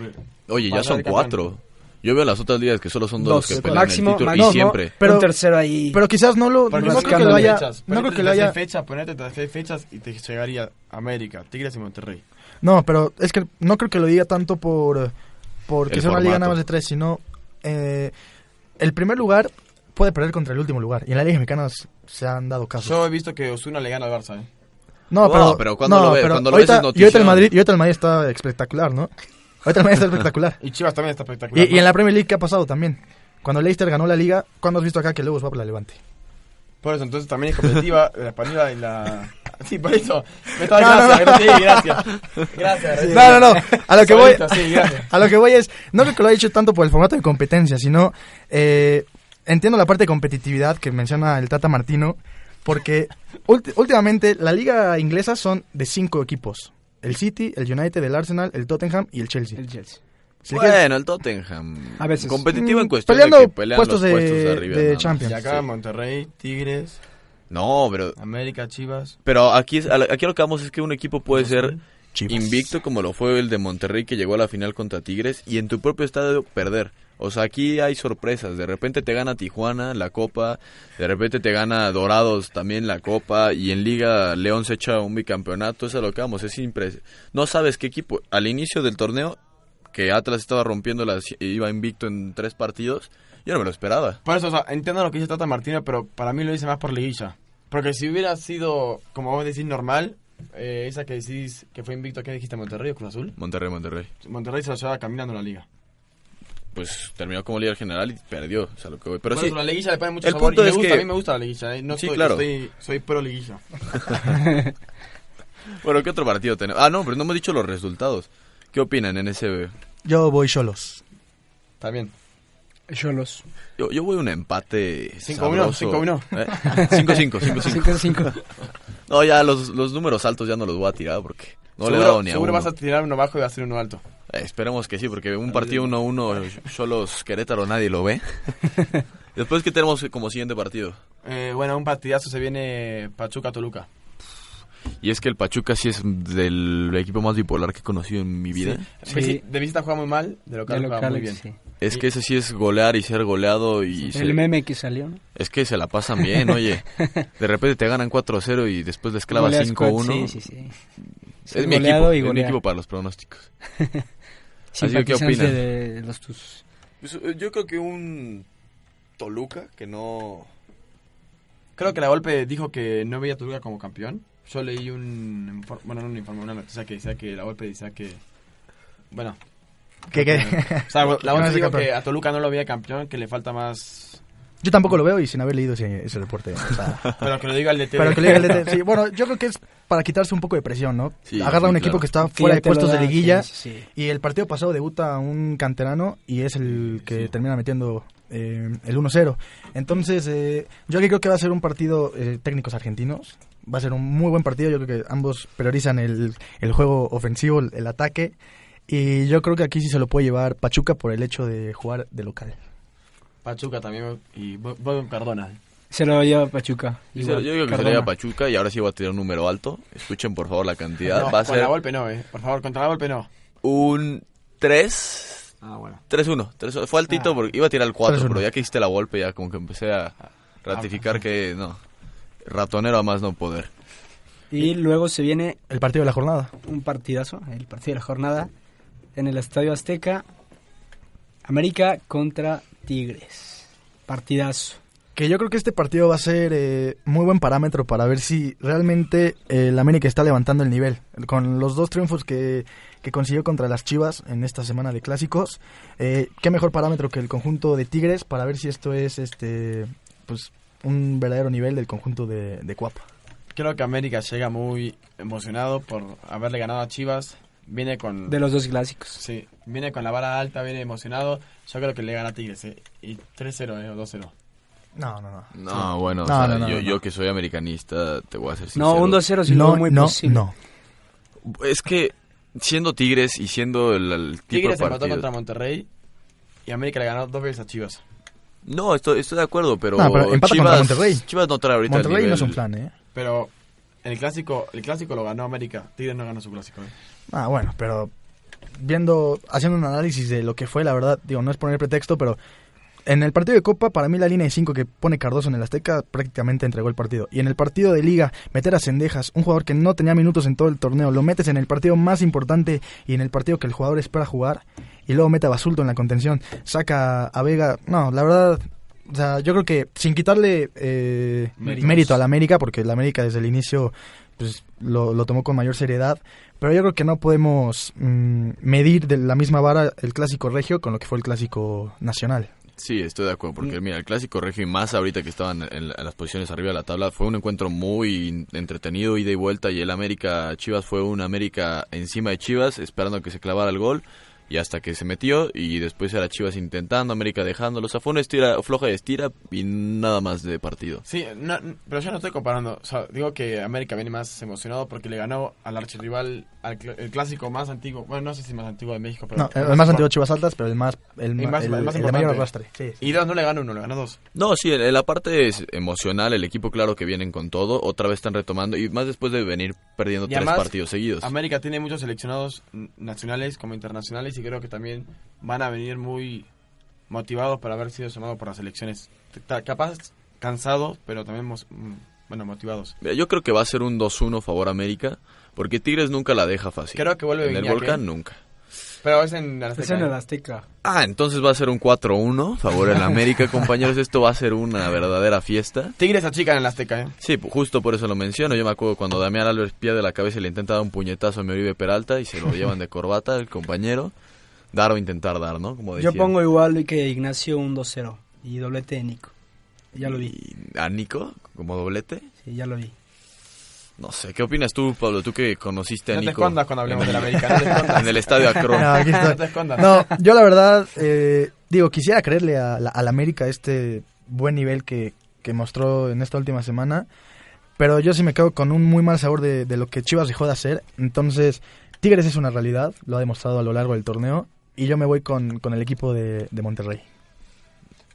Oye, ya son cuatro. Yo veo las otras ligas que solo son dos, Dos, que pelean máximo, el título máximo, y siempre. Pero- un tercero ahí. Pero quizás no lo, Porque no creo que lo haya, fechas. no creo que lo haya, fechas, las seis fechas y te llegaría América, Tigres y Monterrey. no, pero es que no creo que lo diga tanto por, por que El sea una liga nada más de tres, sino eh, el primer lugar puede perder contra el último lugar y en la liga mexicana se han dado casos. Yo he visto que Osuna le gana al Barça, ¿eh? No, No, pero, pero cuando lo ve- pero cuando lo ves ahorita, es y ahorita el. Madrid, y ahorita el Madrid está espectacular, ¿no? Ahorita el Madrid está espectacular. Y Chivas también está espectacular. Y, y en la Premier League, ¿qué ha pasado también? Cuando Leicester ganó la liga, ¿cuándo has visto acá que luego va por la Levante? Por eso, entonces también es competitiva la española y la... Sí, por eso. Me estaba No, no, gracias, sí, gracias. Gracias. No, no, no. A lo que voy, sí, a lo que voy es, no creo que lo haya hecho tanto por el formato de competencia, sino eh, entiendo la parte de competitividad que menciona el Tata Martino, porque últimamente la liga inglesa son de cinco equipos: el City, el United, el Arsenal, el Tottenham y el Chelsea. El Chelsea. Si le quieres- Bueno, el Tottenham. A veces. Competitivo en Mm, cuestión peleando de que pelean puestos los de- puestos de arriba. Champions. Y acá Sí. Monterrey, Tigres, No, pero, América, Chivas. pero aquí, es- aquí lo que vamos es que un equipo puede ser Chivas. invicto como lo fue el de Monterrey que llegó a la final contra Tigres y en tu propio estadio perder. O sea, aquí hay sorpresas. De repente te gana Tijuana la Copa, de repente te gana Dorados también la Copa y en Liga León se echa un bicampeonato. Eso es lo que vamos. Es impres No sabes qué equipo. Al inicio del torneo, que Atlas estaba rompiendo las iba invicto en tres partidos, yo no me lo esperaba. Por eso, o sea, entiendo lo que dice Tata Martino, pero para mí lo dice más por liguilla. Porque si hubiera sido, como vos decís, normal, eh, esa que decís que fue invicto, ¿qué dijiste? ¿Monterrey o Cruz Azul? Monterrey, Monterrey. Monterrey se lo llevaba caminando la liga. Pues terminó como líder general y perdió. O sea, lo que voy. Pero sí, eso la liguilla le pone mucho el sabor. punto y me es gusta, que- a mí me gusta la liguilla. eh, No Sí, estoy- claro. estoy- soy pro liguilla. bueno, ¿qué otro partido tenemos? Ah, no, pero no hemos dicho los resultados. ¿Qué opinan en ese Yo voy solos. También. Cholos. Yo, yo voy a un empate 5-1, sabroso. 5-1. ¿Eh? 5-5, 5-5. 5-5. No, ya los, los números altos ya no los voy a tirar porque no le he seguro dado ni a seguro uno. vas a tirar uno bajo y va a ser uno alto. Eh, esperemos que sí, porque un partido 1-1 solos Querétaro nadie lo ve. Después, ¿qué tenemos como siguiente partido? Eh, bueno, un partidazo se viene Pachuca-Toluca. Y es que el Pachuca sí es del equipo más bipolar que he conocido en mi vida. Sí. Sí. De visita juega muy mal, de local, De juega local, muy bien. sí. Es que ese sí es golear y ser goleado y se- El meme que salió, ¿no? es que se la pasan bien, oye. De repente te ganan 4-0 y después les Goleas 5-1. Sí, sí, sí. Es mi equipo, y es mi equipo para los pronósticos. Así que, ¿qué opinan? de los tus... Pues, eh, yo creo que un Toluca que no... Creo que la golpe dijo que no veía a Toluca como campeón. Yo leí un. Bueno, no un informe, una noticia que decía que la golpe decía que. Bueno. La Que golpe es dijo campeón. que a Toluca no lo veía campeón, que le falta más. Yo tampoco lo veo y sin haber leído ese, ese reporte. o sea, Pero que lo diga el DT. pero que le diga el DT, sí, bueno, yo creo que es para quitarse un poco de presión, ¿no? Sí, Agarra sí, un equipo claro. que está que fuera de lo puestos de da, liguilla sí, sí, sí. y el partido pasado debuta un canterano y es el que termina metiendo eh, el 1-0. Entonces, eh, yo aquí creo que va a ser un partido eh, técnicos argentinos. Va a ser un muy buen partido. Yo creo que ambos priorizan el, el juego ofensivo, el, el ataque. Y yo creo que aquí sí se lo puede llevar Pachuca por el hecho de jugar de local. Pachuca también. Y voy con Cardona. Se lo lleva Pachuca. Yo digo que Cardona. sería Pachuca y ahora sí voy a tirar un número alto. Escuchen por favor la cantidad. No, Va a ser la golpe no, eh. Por favor, contra la golpe no. un 3... Ah, bueno. 3-1. 3-1. Fue altito Ah. porque iba a tirar el 4, 3-1. pero ya que hiciste la golpe ya como que empecé a ratificar que no. Ratonero a más no poder. Y luego se viene El partido de la jornada. un partidazo, el partido de la jornada, en el Estadio Azteca. América contra Tigres. Partidazo. Que yo creo que este partido va a ser eh, muy buen parámetro para ver si realmente eh, el América está levantando el nivel. Con los dos triunfos que, que consiguió contra las Chivas en esta semana de clásicos, eh, qué mejor parámetro que el conjunto de Tigres para ver si esto es este pues un verdadero nivel del conjunto de, de Cuapa. Creo que América llega muy emocionado por haberle ganado a Chivas. Viene con... De los dos clásicos. Sí, viene con la vara alta, viene emocionado. Yo creo que le gana a Tigres, ¿eh? Y 3-0, ¿eh? O 2-0. No, no, no. No, bueno, o No, sea, no, no, yo, no. yo que soy americanista, te voy a ser sincero. No, un 2-0 sí No, muy no, posible. no. Es que siendo Tigres y siendo el, el tipo Tigres de empató partido... contra Monterrey y América le ganó dos veces a Chivas. No, estoy, estoy de acuerdo, pero No, pero empata Chivas, contra Monterrey. Chivas no trae ahorita el Monterrey no es nivel. un plan, ¿eh? Pero el clásico, el clásico lo ganó América. Tigres no ganó su clásico. ¿eh? Ah, bueno, pero viendo, haciendo un análisis de lo que fue, la verdad, digo, no es poner pretexto, pero en el partido de Copa, para mí la línea de 5 que pone Cardoso en el Azteca prácticamente entregó el partido. Y en el partido de Liga, meter a Cendejas, un jugador que no tenía minutos en todo el torneo, lo metes en el partido más importante y en el partido que el jugador espera jugar, y luego mete a Basulto en la contención, saca a Vega. No, la verdad, o sea, yo creo que sin quitarle eh, mérito a la América, porque la América desde el inicio pues, lo, lo tomó con mayor seriedad, pero yo creo que no podemos mm, medir de la misma vara el clásico regio con lo que fue el clásico nacional. Sí, estoy de acuerdo, porque mira, el clásico regio y más ahorita que estaban en, en las posiciones arriba de la tabla, fue un encuentro muy entretenido, ida y vuelta, y el América Chivas fue un América encima de Chivas, esperando a que se clavara el gol, y hasta que se metió, y después era Chivas intentando, América dejándolo, o sea, fue una estira, floja de estira y nada más de partido. Sí, no- pero yo no estoy comparando. O sea, digo que América viene más emocionado porque le ganó al archirrival, al cl- el clásico más antiguo. Bueno, no sé si más antiguo de México, pero. No, el, más antiguo Chivas Altas, pero el más el, ma- más- el- el más el de mayor importante. arrastre. Sí, sí. Y dos, no le ganó uno, le ganó dos. No, sí, en en la parte es emocional, el equipo claro que vienen con todo, otra vez están retomando, y más después de venir perdiendo Y tres además, partidos seguidos. América tiene muchos seleccionados nacionales como internacionales y creo que también van a venir muy motivados por haber sido llamados por las selecciones. Ta- Capaz cansados, pero también mm, bueno, motivados. Mira, Yo creo que va a ser un 2-1 favor América, porque Tigres nunca la deja fácil. Creo que vuelve En el Volcán ¿eh? nunca. Pero es en la Es en el Azteca. Ah, entonces va a ser un 4-1 favor en América, compañeros. Esto va a ser una verdadera fiesta. Tigres achican en la Azteca, ¿eh? Sí, pu- justo por eso lo menciono. Yo me acuerdo cuando Damián Alves pierde la cabeza y le intenta dar un puñetazo a mi Oribe Peralta y se lo llevan de corbata el compañero. Dar o intentar dar, ¿no? Como Yo pongo igual que Ignacio un 2-0 y doblete de Nico. Ya lo vi. A Nico como doblete. Sí, ya lo vi. No sé, ¿qué opinas tú, Pablo? Tú que conociste a No te Nico escondas cuando hablemos del América, no te escondas. en el estadio Akron. No, aquí estoy. No te escondas. No, yo la verdad, eh, digo, quisiera creerle a la, a la América este buen nivel que, que mostró en esta última semana, pero yo sí me quedo con un muy mal sabor de, de lo que Chivas dejó de hacer. Entonces, Tigres es una realidad, lo ha demostrado a lo largo del torneo, y yo me voy con, con el equipo de, de Monterrey.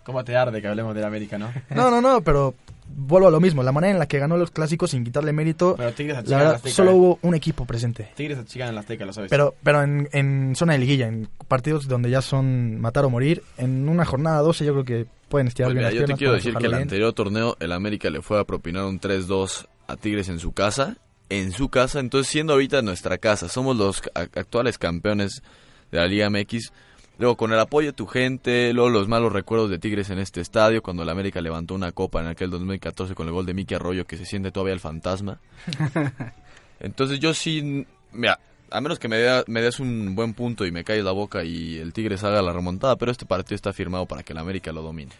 ¿Cómo te arde que hablemos del América, no? No, no, no, pero vuelvo a lo mismo, la manera en la que ganó los clásicos sin quitarle mérito, Pero Tigres la achican en la verdad, Azteca. solo ¿eh? hubo un equipo presente. Tigres achican en la Azteca, lo sabes. Pero, pero en, en zona de liguilla, en partidos donde ya son matar o morir, en una jornada 12 yo creo que pueden estirar Pues bien mira, las yo te quiero decir que el anterior torneo, el América le fue a propinar un 3-2 a Tigres en su casa. En su casa, entonces siendo ahorita nuestra casa, somos los actuales campeones de la Liga MX. Luego con el apoyo de tu gente, luego los malos recuerdos de Tigres en este estadio, cuando el América levantó una copa en aquel 2014 con el gol de Miki Arroyo, que se siente todavía el fantasma. Entonces yo sí, mira, a menos que me, des un buen punto y me calles la boca y el Tigres haga la remontada, pero este partido está firmado para que el América lo domine.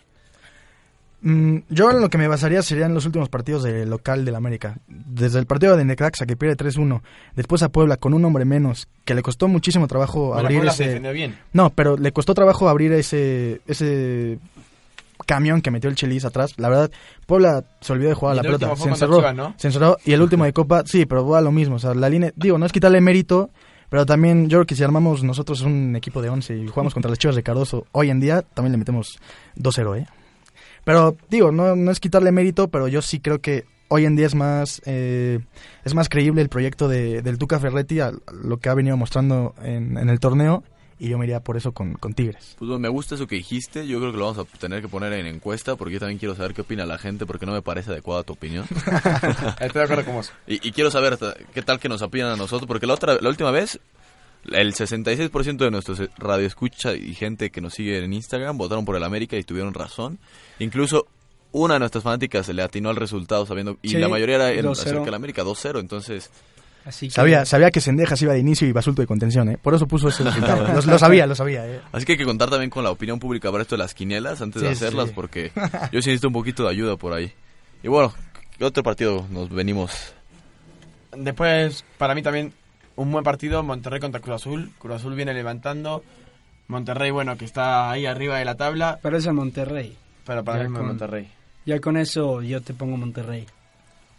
Mm, yo en lo que me basaría serían los últimos partidos de local del América. Desde el partido de Necaxa que pierde 3-1, después a Puebla con un hombre menos, que le costó muchísimo trabajo Bueno, abrir Puebla se ese... defendió bien. No, pero le costó trabajo abrir ese ese camión que metió el Chelis atrás. La verdad, Puebla se olvidó de jugar a la el pelota. Se encerró, Chivas, ¿no? se encerró. Y el último de Copa, sí, pero va lo mismo. O sea, la línea, digo, no es quitarle mérito, pero también yo creo que si armamos nosotros un equipo de 11 y jugamos contra las Chivas de Cardoso hoy en día, también le metemos 2-0, ¿eh? Pero digo, no, no es quitarle mérito, pero yo sí creo que hoy en día es más eh, es más creíble el proyecto de, del Tuca Ferretti a lo que ha venido mostrando en, en el torneo y yo me iría por eso con, con Tigres. Pues bueno, me gusta eso que dijiste. Yo creo que lo vamos a tener que poner en encuesta porque yo también quiero saber qué opina la gente porque no me parece adecuada tu opinión. Estoy de acuerdo con vos. y, y quiero saber qué tal que nos opinan a nosotros porque la otra la última vez El 66% de nuestros eh, radioescucha y gente que nos sigue en Instagram votaron por el América y tuvieron razón. Incluso una de nuestras fanáticas se le atinó al resultado sabiendo y Sí, la mayoría era en 2-0. acerca del América 2-0, entonces Así que, Sabía, sabía que Sendejas iba de inicio y Basulto de contención, ¿eh? Por eso puso ese resultado. lo, lo sabía, lo sabía, ¿eh? así que hay que contar también con la opinión pública para esto de las quinielas antes de hacerlas sí. porque yo sí necesito un poquito de ayuda por ahí. Y bueno, ¿qué otro partido nos venimos? Después, para mí también, un buen partido, Monterrey contra Cruz Azul. Cruz Azul viene levantando. Monterrey, bueno, que está ahí arriba de la tabla, Pero es el Monterrey. pero para Ya mí con- Monterrey. Ya con eso yo te pongo Monterrey.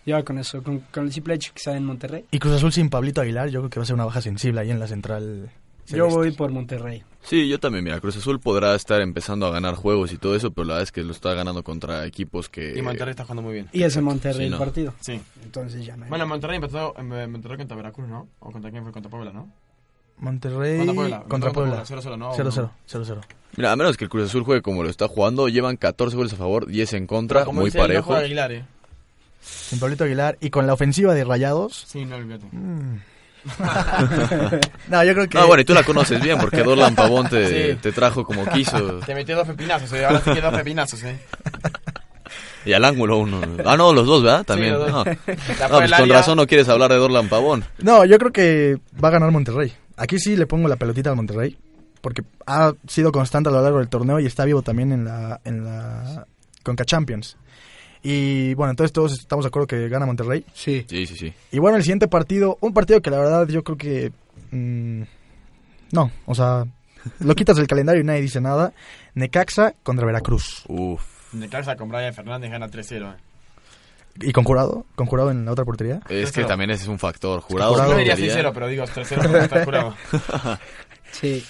Ya con eso, con, con el simple hecho que sea en Monterrey. Y Cruz Azul sin Pablito Aguilar, yo creo que va a ser una baja sensible ahí en la central. Yo voy por Monterrey. Sí, yo también, mira, Cruz Azul podrá estar empezando a ganar juegos y todo eso, pero la verdad es que lo está ganando contra equipos que... Y Monterrey está jugando muy bien. Y es en Monterrey Sí, el no. partido. Sí. Entonces ya no hay- Bueno, Monterrey empezó en Monterrey contra Veracruz, ¿no? ¿O contra quién fue? Contra Puebla, ¿no? Monterrey Contra Puebla. contra Puebla. 0-0, ¿no? 0-0, 0-0. Mira, a menos que el Cruz Azul juegue como lo está jugando, llevan 14 goles a favor, 10 en contra, Como muy dice, parejo. Aguilar, ¿eh? Sin Pablito Aguilar. Y con la ofensiva de Rayados. Sí, no olvídate. mm. no, yo creo que. No, bueno, y tú la conoces bien porque Dorlan Pavón te, Sí. te trajo como quiso Te metió dos pepinazos, ¿eh? Ahora sí que dos pepinazos, ¿eh? y al ángulo uno. Ah, no, los dos, ¿verdad? También. los no, dos. No, La pues con razón no quieres hablar de Dorlan Pavón. No, yo creo que va a ganar Monterrey. Aquí sí le pongo la pelotita al Monterrey. Porque ha sido constante a lo largo del torneo y está vivo también en la, en la Conca Champions. Y bueno, entonces todos estamos de acuerdo que gana Monterrey. Sí. Sí, sí, sí. Y bueno, el siguiente partido, un partido que la verdad yo creo que... mm, no, o sea, lo quitas del calendario y nadie dice nada. Necaxa contra Veracruz. Uf. De casa con Brian Fernández gana 3-0, ¿eh? ¿Y con jurado? ¿Con jurado en la otra portería? Es que 3-0. también ese es un factor. Jurado. Jurado Yo diría portería. 6-0, pero digo 3-0 porque está jurado. Sí.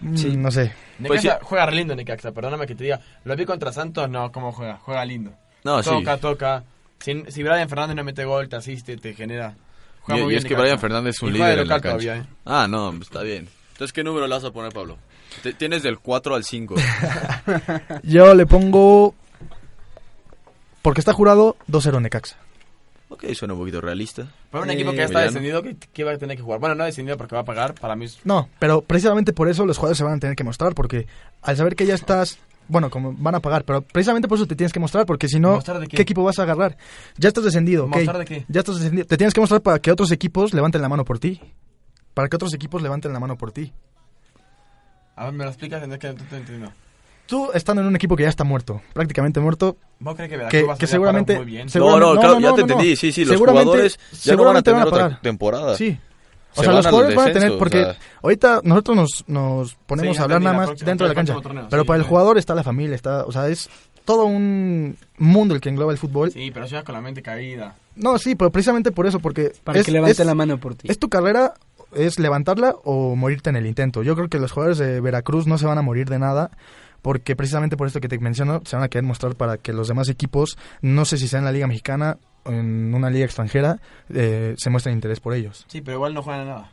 Mm, Sí. No sé. Pues Necaxa juega re lindo Necaxa, perdóname que te diga. Lo vi contra Santos, no, ¿cómo juega? Juega lindo. No, sí. toca, toca. Si, si Brian Fernández no mete gol, te asiste, te genera. Y, y es que. Brian Fernández es un Y líder en la cancha. todavía, ¿eh? Ah, no, está bien. Entonces, ¿qué número le vas a poner, Pablo? Te- Tienes del 4 al 5. Yo le pongo... Porque está jurado 2-0 Necaxa. ok, suena un poquito realista. Para un Eh, equipo que ya está mediano. descendido, ¿qué, qué va a tener que jugar? Bueno, no descendido porque va a pagar, para mí es... No, pero precisamente por eso los jugadores se van a tener que mostrar, porque al saber que ya estás, bueno, como van a pagar, pero precisamente por eso te tienes que mostrar, porque si no, ¿Mostrar de qué? qué? equipo vas a agarrar? Ya estás descendido, ok. ¿Mostrar de qué? Ya estás descendido. Te tienes que mostrar para que otros equipos levanten la mano por ti. Para que otros equipos levanten la mano por ti. A ver, me lo explicas, es que no te entiendo. Tú estando en un equipo que ya está muerto, prácticamente muerto, ¿Vos crees que Veracruz que, va a que seguramente... muy bien? no, no, claro, ya no, te no, no. entendí. Sí, sí, los jugadores ya no van a seguramente tener van a otra pagar. temporada. Sí. O Se sea, los jugadores van a tener, porque o sea. ahorita nosotros nos, nos ponemos Sí, a hablar nada más próxima- dentro de la cancha. torneo, pero sí, para el jugador está la familia, está, o sea, es todo un mundo el que engloba el fútbol. Sí, pero llegas con la mente caída. No, sí, pero precisamente por eso, porque Para es, que levante es- la mano por ti. es tu carrera, es levantarla o morirte en el intento. Yo creo que los jugadores de Veracruz no se van a morir de nada, porque precisamente por esto que te menciono, se van a querer mostrar para que los demás equipos, no sé si sea en la Liga Mexicana en una liga extranjera, eh, se muestren interés por ellos. Sí, pero igual no juegan a nada.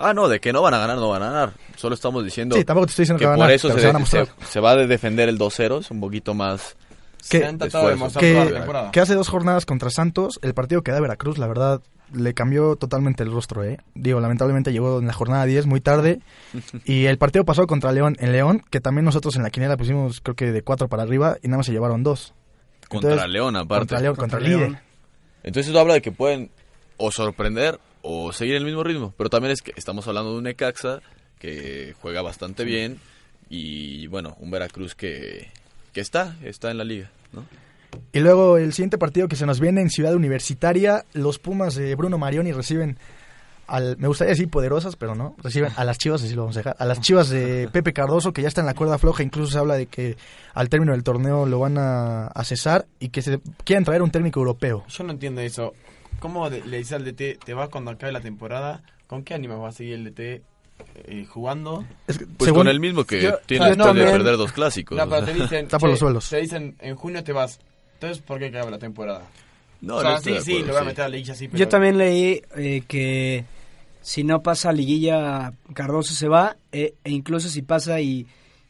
Ah, no, de que no van a ganar, no van a ganar. Solo estamos diciendo Sí, tampoco te estoy diciendo que que, van a por ganar, eso se, se van a se- mostrar. se va a defender el 2-0, es un poquito más... Que- Se han tratado de que, que hace dos jornadas contra Santos, el partido que da Veracruz, la verdad, le cambió totalmente el rostro, ¿eh? Digo, lamentablemente llegó en la jornada 10 muy tarde y el partido pasó contra León en León, que también nosotros en la quiniela pusimos creo que de 4 para arriba y nada más se llevaron dos. Contra Entonces, León, aparte. Contra León, Contra contra, el León. líder. Entonces eso habla de que pueden o sorprender o seguir el mismo ritmo. Pero también es que estamos hablando de un Necaxa que juega bastante bien y, bueno, un Veracruz que, que está, está en la liga, ¿no? Y luego el siguiente partido que se nos viene en Ciudad Universitaria, los Pumas de Bruno Marioni reciben al, me gustaría decir poderosas, pero no, reciben a las Chivas, así lo vamos a dejar, a las Chivas de Pepe Cardoso, que ya está en la cuerda floja, incluso se habla de que al término del torneo lo van a, a cesar y que se quieren traer un técnico europeo. Yo no entiendo eso. ¿Cómo le dices al DT, te vas cuando acabe la temporada? ¿Con qué ánimo va a seguir el DT eh, jugando? Es que, Pues según- con el mismo que Yo- tiene yo después de perder dos clásicos. No, o pero sea. te dicen, Está por los suelos. te dicen, en junio te vas. Entonces, ¿por qué acaba la temporada? No, o sea, no sí, sí, acuerdo, lo voy a meter a la liguilla, sí, pero... Yo también leí eh, que si no pasa liguilla, Cardoso se va, eh, e incluso si pasa y,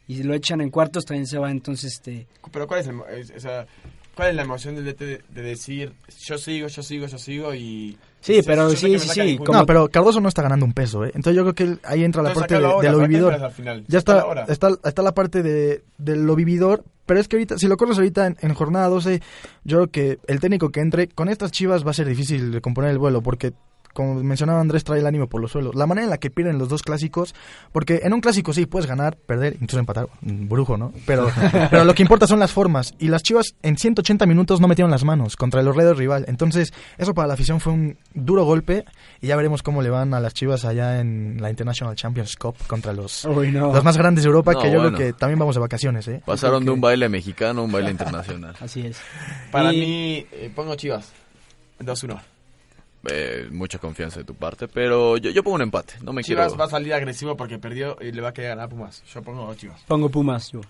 y lo echan en cuartos, también se va. Entonces, este Pero ¿cuál es el... mo- es- o sea, ¿Cuál es la emoción del DT de, de decir yo sigo, yo sigo, yo sigo y... Sí, pero yo sí, sí, como- No, pero Cardoso no está ganando un peso, ¿eh? Entonces yo creo que él- ahí entra la Entonces, parte de, de lo ¿para qué vividor. esperas al final? Ya está, está, está la parte de, de lo vividor, pero es que ahorita, si lo corres ahorita en, en jornada 12, yo creo que el técnico que entre con estas chivas va a ser difícil de componer el vuelo, porque como mencionaba Andrés, trae el ánimo por los suelos. La manera en la que pierden los dos clásicos, porque en un clásico sí puedes ganar, perder, incluso empatar, brujo, ¿no? Pero, pero lo que importa son las formas. Y las chivas en 180 minutos no metieron las manos contra el horrendo rival. Entonces, eso para la afición fue un duro golpe. Y ya veremos cómo le van a las chivas allá en la International Champions Cup contra los, Uy, no. los más grandes de Europa, No, que yo bueno. creo que también vamos de vacaciones, ¿eh? Pasaron de un baile mexicano a un baile internacional. Así es. Para Y- mí, eh, pongo Chivas. 2-1. Eh, mucha confianza de tu parte, pero yo, yo pongo un empate. No me Chivas quiero. va a salir agresivo porque perdió y le va a querer ganar a Pumas. Yo pongo Chivas. Pongo Pumas, yo.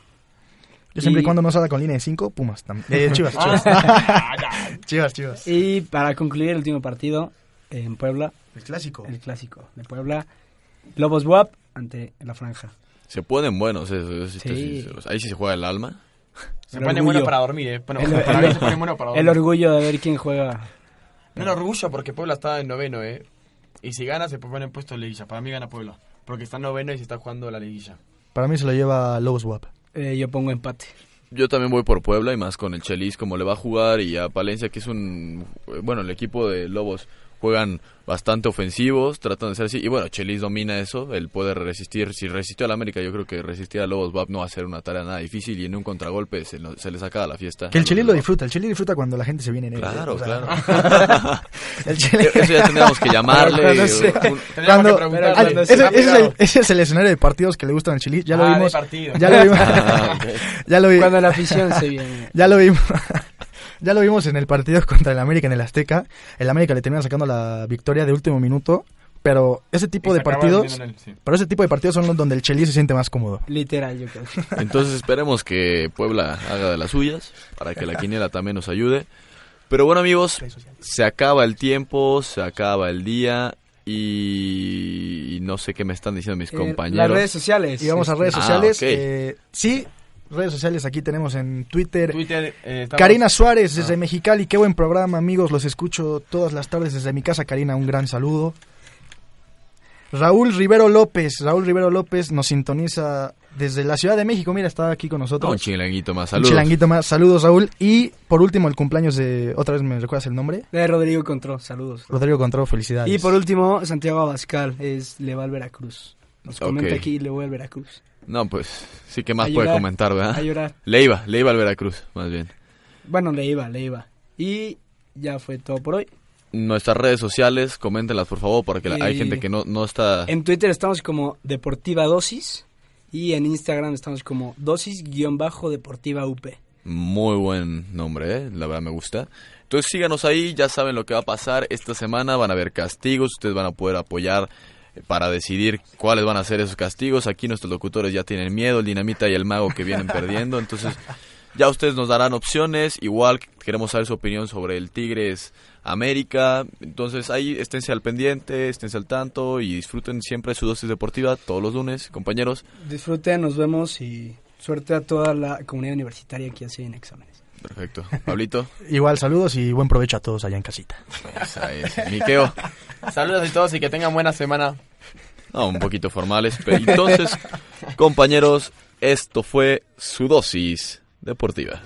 Yo siempre y, Y- cuando no salga con línea de 5, Pumas también. Eh, chivas, chivas. Ah, chivas, chivas. Y para concluir el último partido en Puebla, El clásico. el clásico de Puebla, Lobos WAP ante la Franja. Se ponen buenos, sí. Ahí sí se juega el alma. Se El pone orgullo. bueno para dormir, eh. Bueno, El- para el- mí se pone bueno para dormir. El orgullo de ver quién juega. No el orgullo porque Puebla está en noveno, eh. Y si gana se pone en puesto de liguilla. Para mí gana Puebla. Porque está en noveno y se está jugando la liguilla. Para mí se lo lleva Lobos WAP. Eh, yo pongo empate. Yo también voy por Puebla y más con el Chelis como le va a jugar y a Palencia que es un... Bueno, el equipo de Lobos juegan bastante ofensivos, tratan de ser así. Y bueno, Chelis domina eso, él puede resistir. Si resistió al América, yo creo que resistir a Lobos va no va a ser una tarea nada difícil y en un contragolpe se, se le saca la fiesta. Que el a Chelis lo disfruta. El Chelis disfruta cuando la gente se viene en él. ¿eh? Claro, O sea, claro. El. Eso ya tendríamos que llamarle. Pero no sé. un- Tendríamos Cuando, que ese, se- ese es el, ese es el escenario de partidos que le gustan al Chelis. Ya lo Ah, vimos. partido. Ya lo vimos. Ah, ya lo vi- Cuando la afición se viene. Ya lo vimos. Ya lo vimos en el partido contra el América en el Azteca. El América le termina sacando la victoria de último minuto. Pero ese tipo de partidos. él, sí. Pero ese tipo de partidos son los donde el Chelis se siente más cómodo. Literal, yo creo. Entonces esperemos que Puebla haga de las suyas para que la quiniela también nos ayude. Pero bueno amigos, se acaba el tiempo, se acaba el día y, y no sé qué me están diciendo mis Eh, compañeros. Las redes sociales. Y vamos a redes Ah, sociales. eh, sí, redes sociales aquí tenemos en Twitter. Twitter, eh, estamos- Karina Suárez desde Ah. Mexicali, qué buen programa amigos, los escucho todas las tardes desde mi casa, Karina, un gran saludo. Raúl Rivero López, Raúl Rivero López nos sintoniza desde la Ciudad de México, mira, está aquí con nosotros. un chilanguito más, Un saludos. chilanguito más, saludos Raúl. Y por último el cumpleaños de, otra vez me recuerdas el nombre, De Rodrigo Contró, saludos. Rodrigo Contró, felicidades. Y por último, Santiago Abascal, es le va al Veracruz. Nos comenta Ok. aquí, le voy al Veracruz. No, pues sí que más A puede llorar, comentar, A ¿verdad? llorar. Le iba, le iba al Veracruz, más bien. Bueno, le iba, le iba. Y ya fue todo por hoy. Nuestras redes sociales, coméntenlas por favor, porque hay gente que no, no está... En Twitter estamos como Deportiva Dosis y en Instagram estamos como Dosis-Deportiva UP. Muy buen nombre, ¿eh? la verdad me gusta. Entonces síganos ahí, ya saben lo que va a pasar esta semana, van a haber castigos, ustedes van a poder apoyar eh, para decidir cuáles van a ser esos castigos. Aquí nuestros locutores ya tienen miedo, el dinamita y el mago que vienen perdiendo, entonces ya ustedes nos darán opciones, igual queremos saber su opinión sobre el Tigres América, entonces ahí esténse al pendiente, esténse al tanto y disfruten siempre su dosis deportiva todos los lunes, compañeros. Disfruten, nos vemos y suerte a toda la comunidad universitaria que hace en exámenes. Perfecto. Pablito, Igual saludos y buen provecho a todos allá en casita. esa es. Miqueo. Saludos a todos y que tengan buena semana. No, un poquito formales. Pero entonces, compañeros, esto fue su dosis deportiva.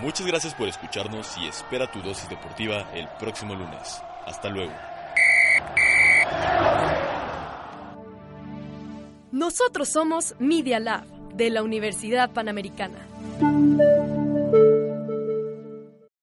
Muchas gracias por escucharnos y espera tu dosis deportiva el próximo lunes. Hasta luego. Nosotros somos Media Lab de la Universidad Panamericana.